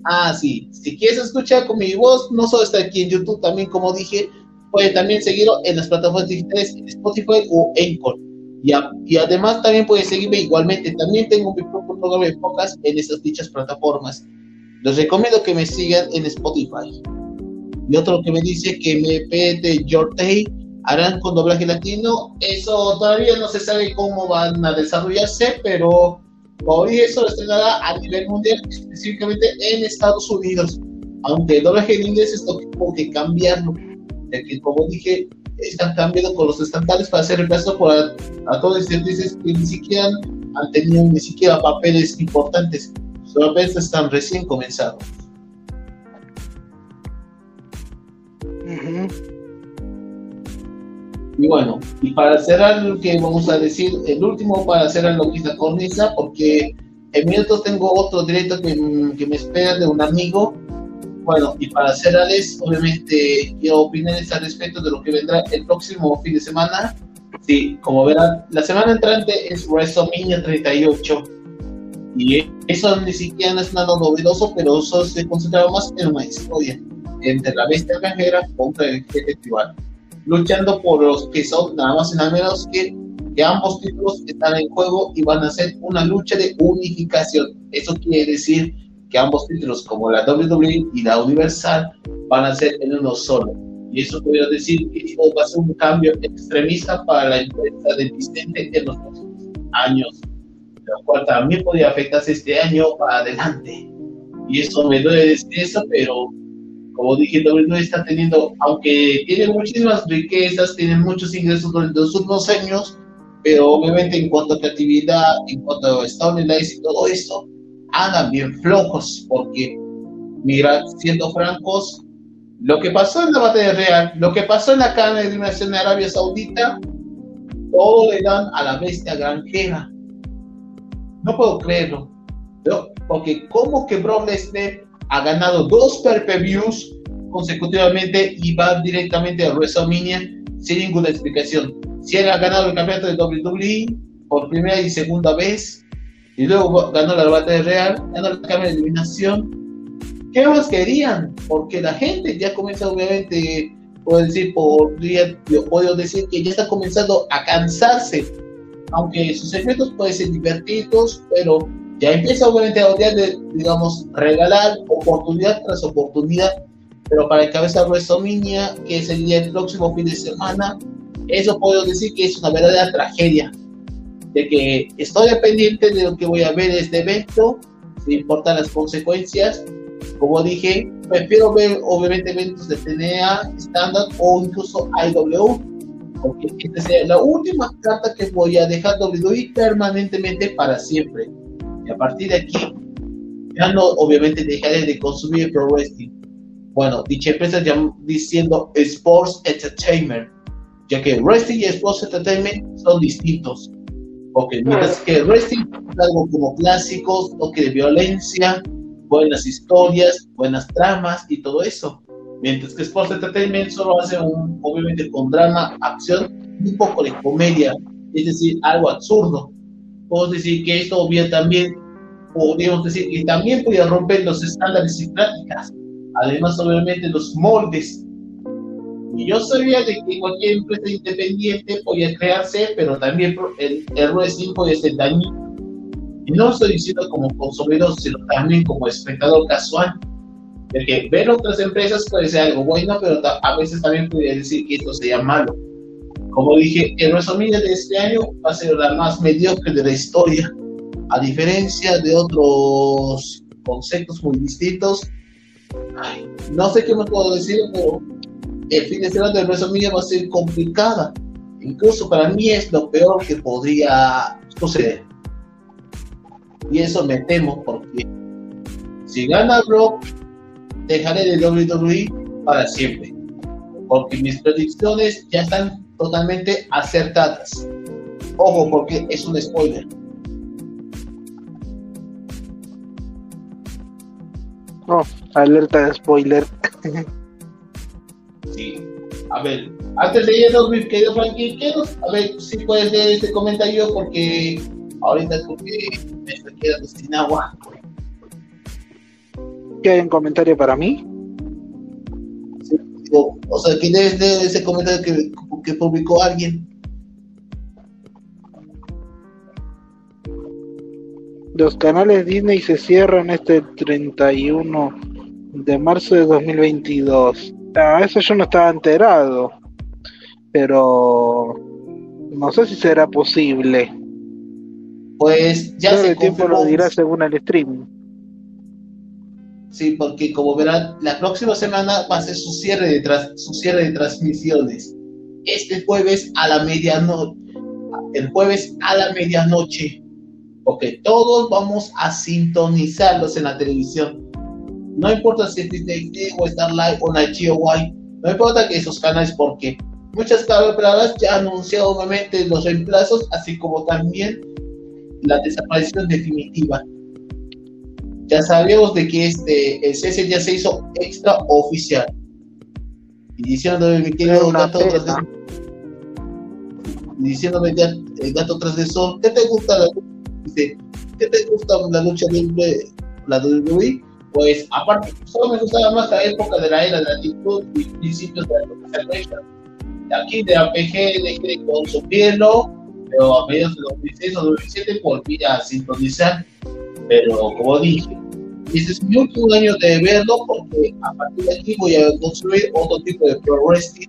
Ah, sí. Si quieres escuchar con mi voz, no solo está aquí en YouTube, también como dije, puede también seguirlo en las plataformas digitales, Spotify o Anchor. Y, y además también puede seguirme igualmente. También tengo mi propio programa de podcast en esas dichas plataformas. Les recomiendo que me sigan en Spotify. Y otro que me dice que me pide Yortei harán con doblaje latino. Eso todavía no se sabe cómo van a desarrollarse, pero Hoy eso lo estrenará a nivel mundial, específicamente en Estados Unidos. Aunque el doblaje en inglés es como que cambiarlo. Ya que, como dije, están cambiando con los estandartes para hacer reemplazo por a, a todos los estudiantes que ni siquiera han tenido ni siquiera papeles importantes, sus papeles están recién comenzados. Y bueno, y para cerrar lo que vamos a decir, el último para cerrar lo que es la cornisa, porque en minutos tengo otro directo que, que me espera de un amigo. Bueno, y para cerrarles, obviamente quiero opiniones al respecto de lo que vendrá el próximo fin de semana. Sí, como verán, la semana entrante es WrestleMania 38. Y eso ni siquiera es nada novedoso, pero eso se concentraba más en una historia entre la bestia granjera contra el jefe tribal luchando por los que son nada más y nada menos que, que ambos títulos están en juego y van a ser una lucha de unificación. Eso quiere decir que ambos títulos, como la WWE y la Universal, van a ser en uno solo. Y eso podría decir que va a ser un cambio extremista para la empresa de Vicente en los próximos años, lo cual también podría afectarse este año para adelante. Y eso me duele decir eso, pero como dije, WWE está teniendo, aunque tiene muchísimas riquezas, tiene muchos ingresos durante los últimos años, pero obviamente en cuanto a creatividad, en cuanto a storylines y todo esto, andan bien flojos, porque, mira, siendo francos, lo que pasó en la batalla real, lo que pasó en la cadena de eliminación de Arabia Saudita, todo le dan a la bestia granjera. No puedo creerlo. ¿no? Porque como que Brock Lesnar ha ganado dos per-views consecutivamente y va directamente a WrestleMania sin ninguna explicación. Si él ha ganado el campeonato de WWE por primera y segunda vez, y luego ganó la batalla real, ganó la cámara de eliminación, ¿qué más querían? Porque la gente ya comienza, obviamente, puedo decir, podría, puedo decir que ya está comenzando a cansarse, aunque sus secretos pueden ser divertidos, pero ya empieza obviamente a odiar de, digamos, regalar oportunidad tras oportunidad, pero para el cabeza WrestleMania, que sería el próximo fin de semana, eso puedo decir que es una verdadera tragedia, de que estoy pendiente de lo que voy a ver este evento, sin importar las consecuencias, como dije, prefiero ver obviamente eventos de TNA, estándar o incluso IW, porque esta es la última carta que voy a dejar WWE permanentemente para siempre. Y a partir de aquí, ya no, obviamente, dejaré de consumir pro wrestling. Bueno, dicha empresa ya diciendo Sports Entertainment, ya que wrestling y Sports Entertainment son distintos. Porque mientras que wrestling es algo como clásicos, toque de violencia, buenas historias, buenas tramas y todo eso. Mientras que Sports Entertainment solo hace un, obviamente con drama, acción un poco de comedia, es decir, algo absurdo podemos decir que esto obvia también, podríamos decir que también podía romper los estándares y prácticas, además obviamente los moldes. Y yo sabía de que cualquier empresa independiente podía crearse, pero también el, el wrestling puede ser dañino. Y no estoy diciendo como consumidor, sino también como espectador casual. De que ver otras empresas puede ser algo bueno, pero a veces también podría decir que esto sea malo. Como dije, el WrestleMania de este año va a ser la más mediocre de la historia, a diferencia de otros conceptos muy distintos. no sé qué más puedo decir, pero el fin de semana de WrestleMania va a ser complicada. Incluso para mí es lo peor que podría suceder. Y eso me temo porque si gana Brock, dejaré de WWE para siempre. Porque mis predicciones ya están totalmente acertadas. Ojo, porque es un spoiler. No, alerta de spoiler. sí. A ver, antes de irnos, mi querido Frankie, a ver si puedes leer este comentario porque ahorita creo que me estoy quedando sin agua. ¿Qué hay un comentario para mí? o sea, ¿quién es de ese comentario que, que publicó alguien? Los canales Disney se cierran este 31 de marzo de 2022. A eso yo no estaba enterado, pero no sé si será posible. Pues ya se el tiempo lo dirá según el streaming. Sí, porque como verán, la próxima semana va a ser su cierre de, su cierre de transmisiones. Este jueves a la medianoche. El jueves a la medianoche. Porque todos vamos a sintonizarlos en la televisión. No importa si es Disney o Starlight o Nachio. No importa que esos canales, porque muchas cabras ya han anunciado nuevamente los reemplazos, así como también la desaparición definitiva. Ya sabemos de que este, el cese ya se hizo extraoficial. Diciéndome, mi querido gato tras de, y diciéndome el gato tras de sol, ¿qué te gusta la dice, ¿qué te gusta la lucha libre, la WWE? Pues aparte, solo me gustaba más la época de la era de la actitud y principios de la Celebration. Aquí de APG dejé con su pielo, pero a mediados de 2006 o 2007 volví a sintonizar. Pero como dije, este es mi último año de verlo porque a partir de aquí voy a construir otro tipo de pro wrestling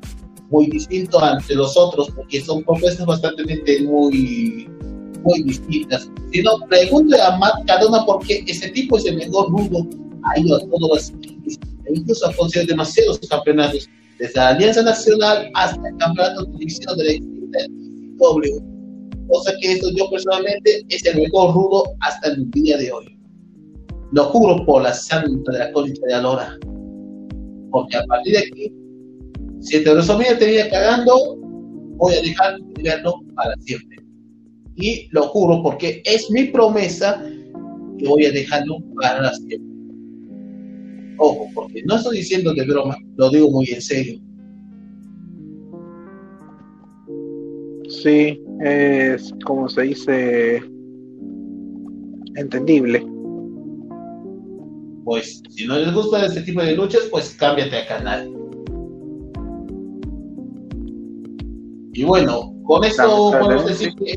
muy distinto ante los otros porque son propuestas bastante muy muy distintas. Si no, pregúntale a Matt Cadona por qué ese tipo es el mejor mundo. Ha ido a todos los incluso ha conseguido demasiados campeonatos, desde la Alianza Nacional hasta el campeonato de televisión de la W. Cosa que esto yo personalmente es el mejor rudo hasta el día de hoy. Lo juro por la santa de la concha de Alora. Porque a partir de aquí, si te resumía te iba cagando, voy a dejar de verlo para siempre. Y lo juro porque es mi promesa que voy a dejarlo para siempre. Ojo, porque no estoy diciendo de broma, lo digo muy en serio. Sí, es como se dice entendible. Pues si no les gusta este tipo de luchas, pues cámbiate a canal. Y bueno, con esto podemos decir que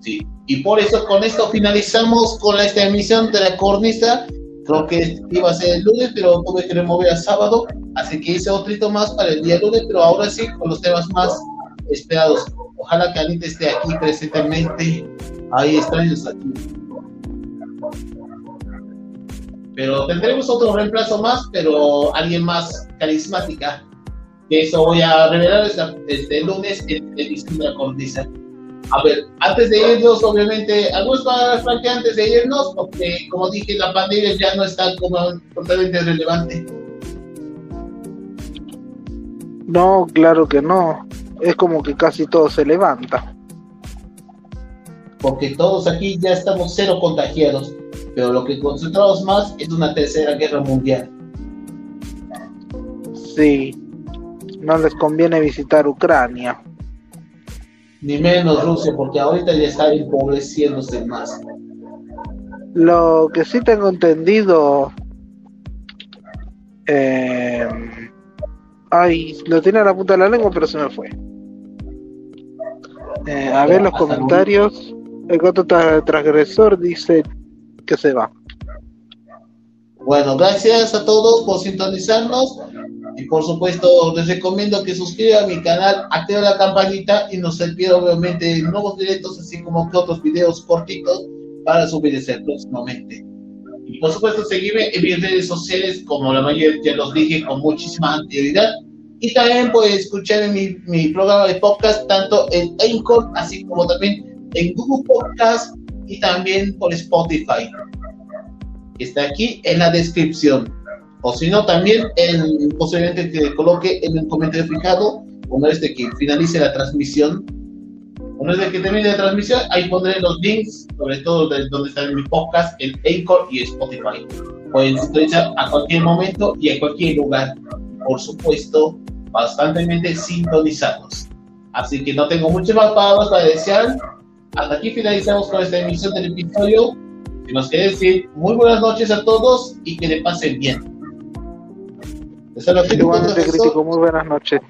sí. Y por eso con esto finalizamos con esta emisión de la cornisa. Creo que iba a ser el lunes, pero tuve que remover a sábado, así que hice otro más para el día lunes, pero ahora sí con los temas más esperados. Ojalá que Anita esté aquí presentemente. Ahí extraños aquí. Pero tendremos otro reemplazo más, pero alguien más carismática. Que eso voy a revelar este, lunes en de la cornisa. A ver, antes de irnos, obviamente, algunos para que antes de irnos, porque como dije, la pandemia ya no está como totalmente relevante. No, claro que no. Es como que casi todo se levanta. Porque todos aquí ya estamos cero contagiados, pero lo que concentramos más es una tercera guerra mundial. Sí, no les conviene visitar Ucrania. Ni menos Rusia, porque ahorita ya está empobreciéndose más. Lo que sí tengo entendido. Eh, ay, lo tiene a la punta de la lengua, pero se me fue. Eh, a ver los comentarios. El gato transgresor dice que se va. Bueno, gracias a todos por sintonizarnos. Y por supuesto, les recomiendo que suscriban mi canal, activen la campanita y nos envíen obviamente nuevos directos, así como que otros videos cortitos para subirse próximamente. Y por supuesto, seguirme en mis redes sociales, como la mayoría ya los dije con muchísima anterioridad. Y también pueden escuchar mi, mi programa de podcast, tanto en Anchor, así como también en Google Podcast y también por Spotify. Está aquí en la descripción. O si no, también en, posiblemente que coloque en el comentario fijado, una vez de que finalice la transmisión. Una vez de que termine la transmisión, ahí pondré los links, sobre todo de donde están mi podcast, en Anchor y Spotify. Pueden sintonizar a cualquier momento y a cualquier lugar. Por supuesto, bastante sintonizados. Así que no tengo muchas más palabras para desear. Hasta aquí finalizamos con esta emisión del episodio. Y nos quiere decir muy buenas noches a todos y que le pasen bien. Igualmente crítico, muy buenas noches.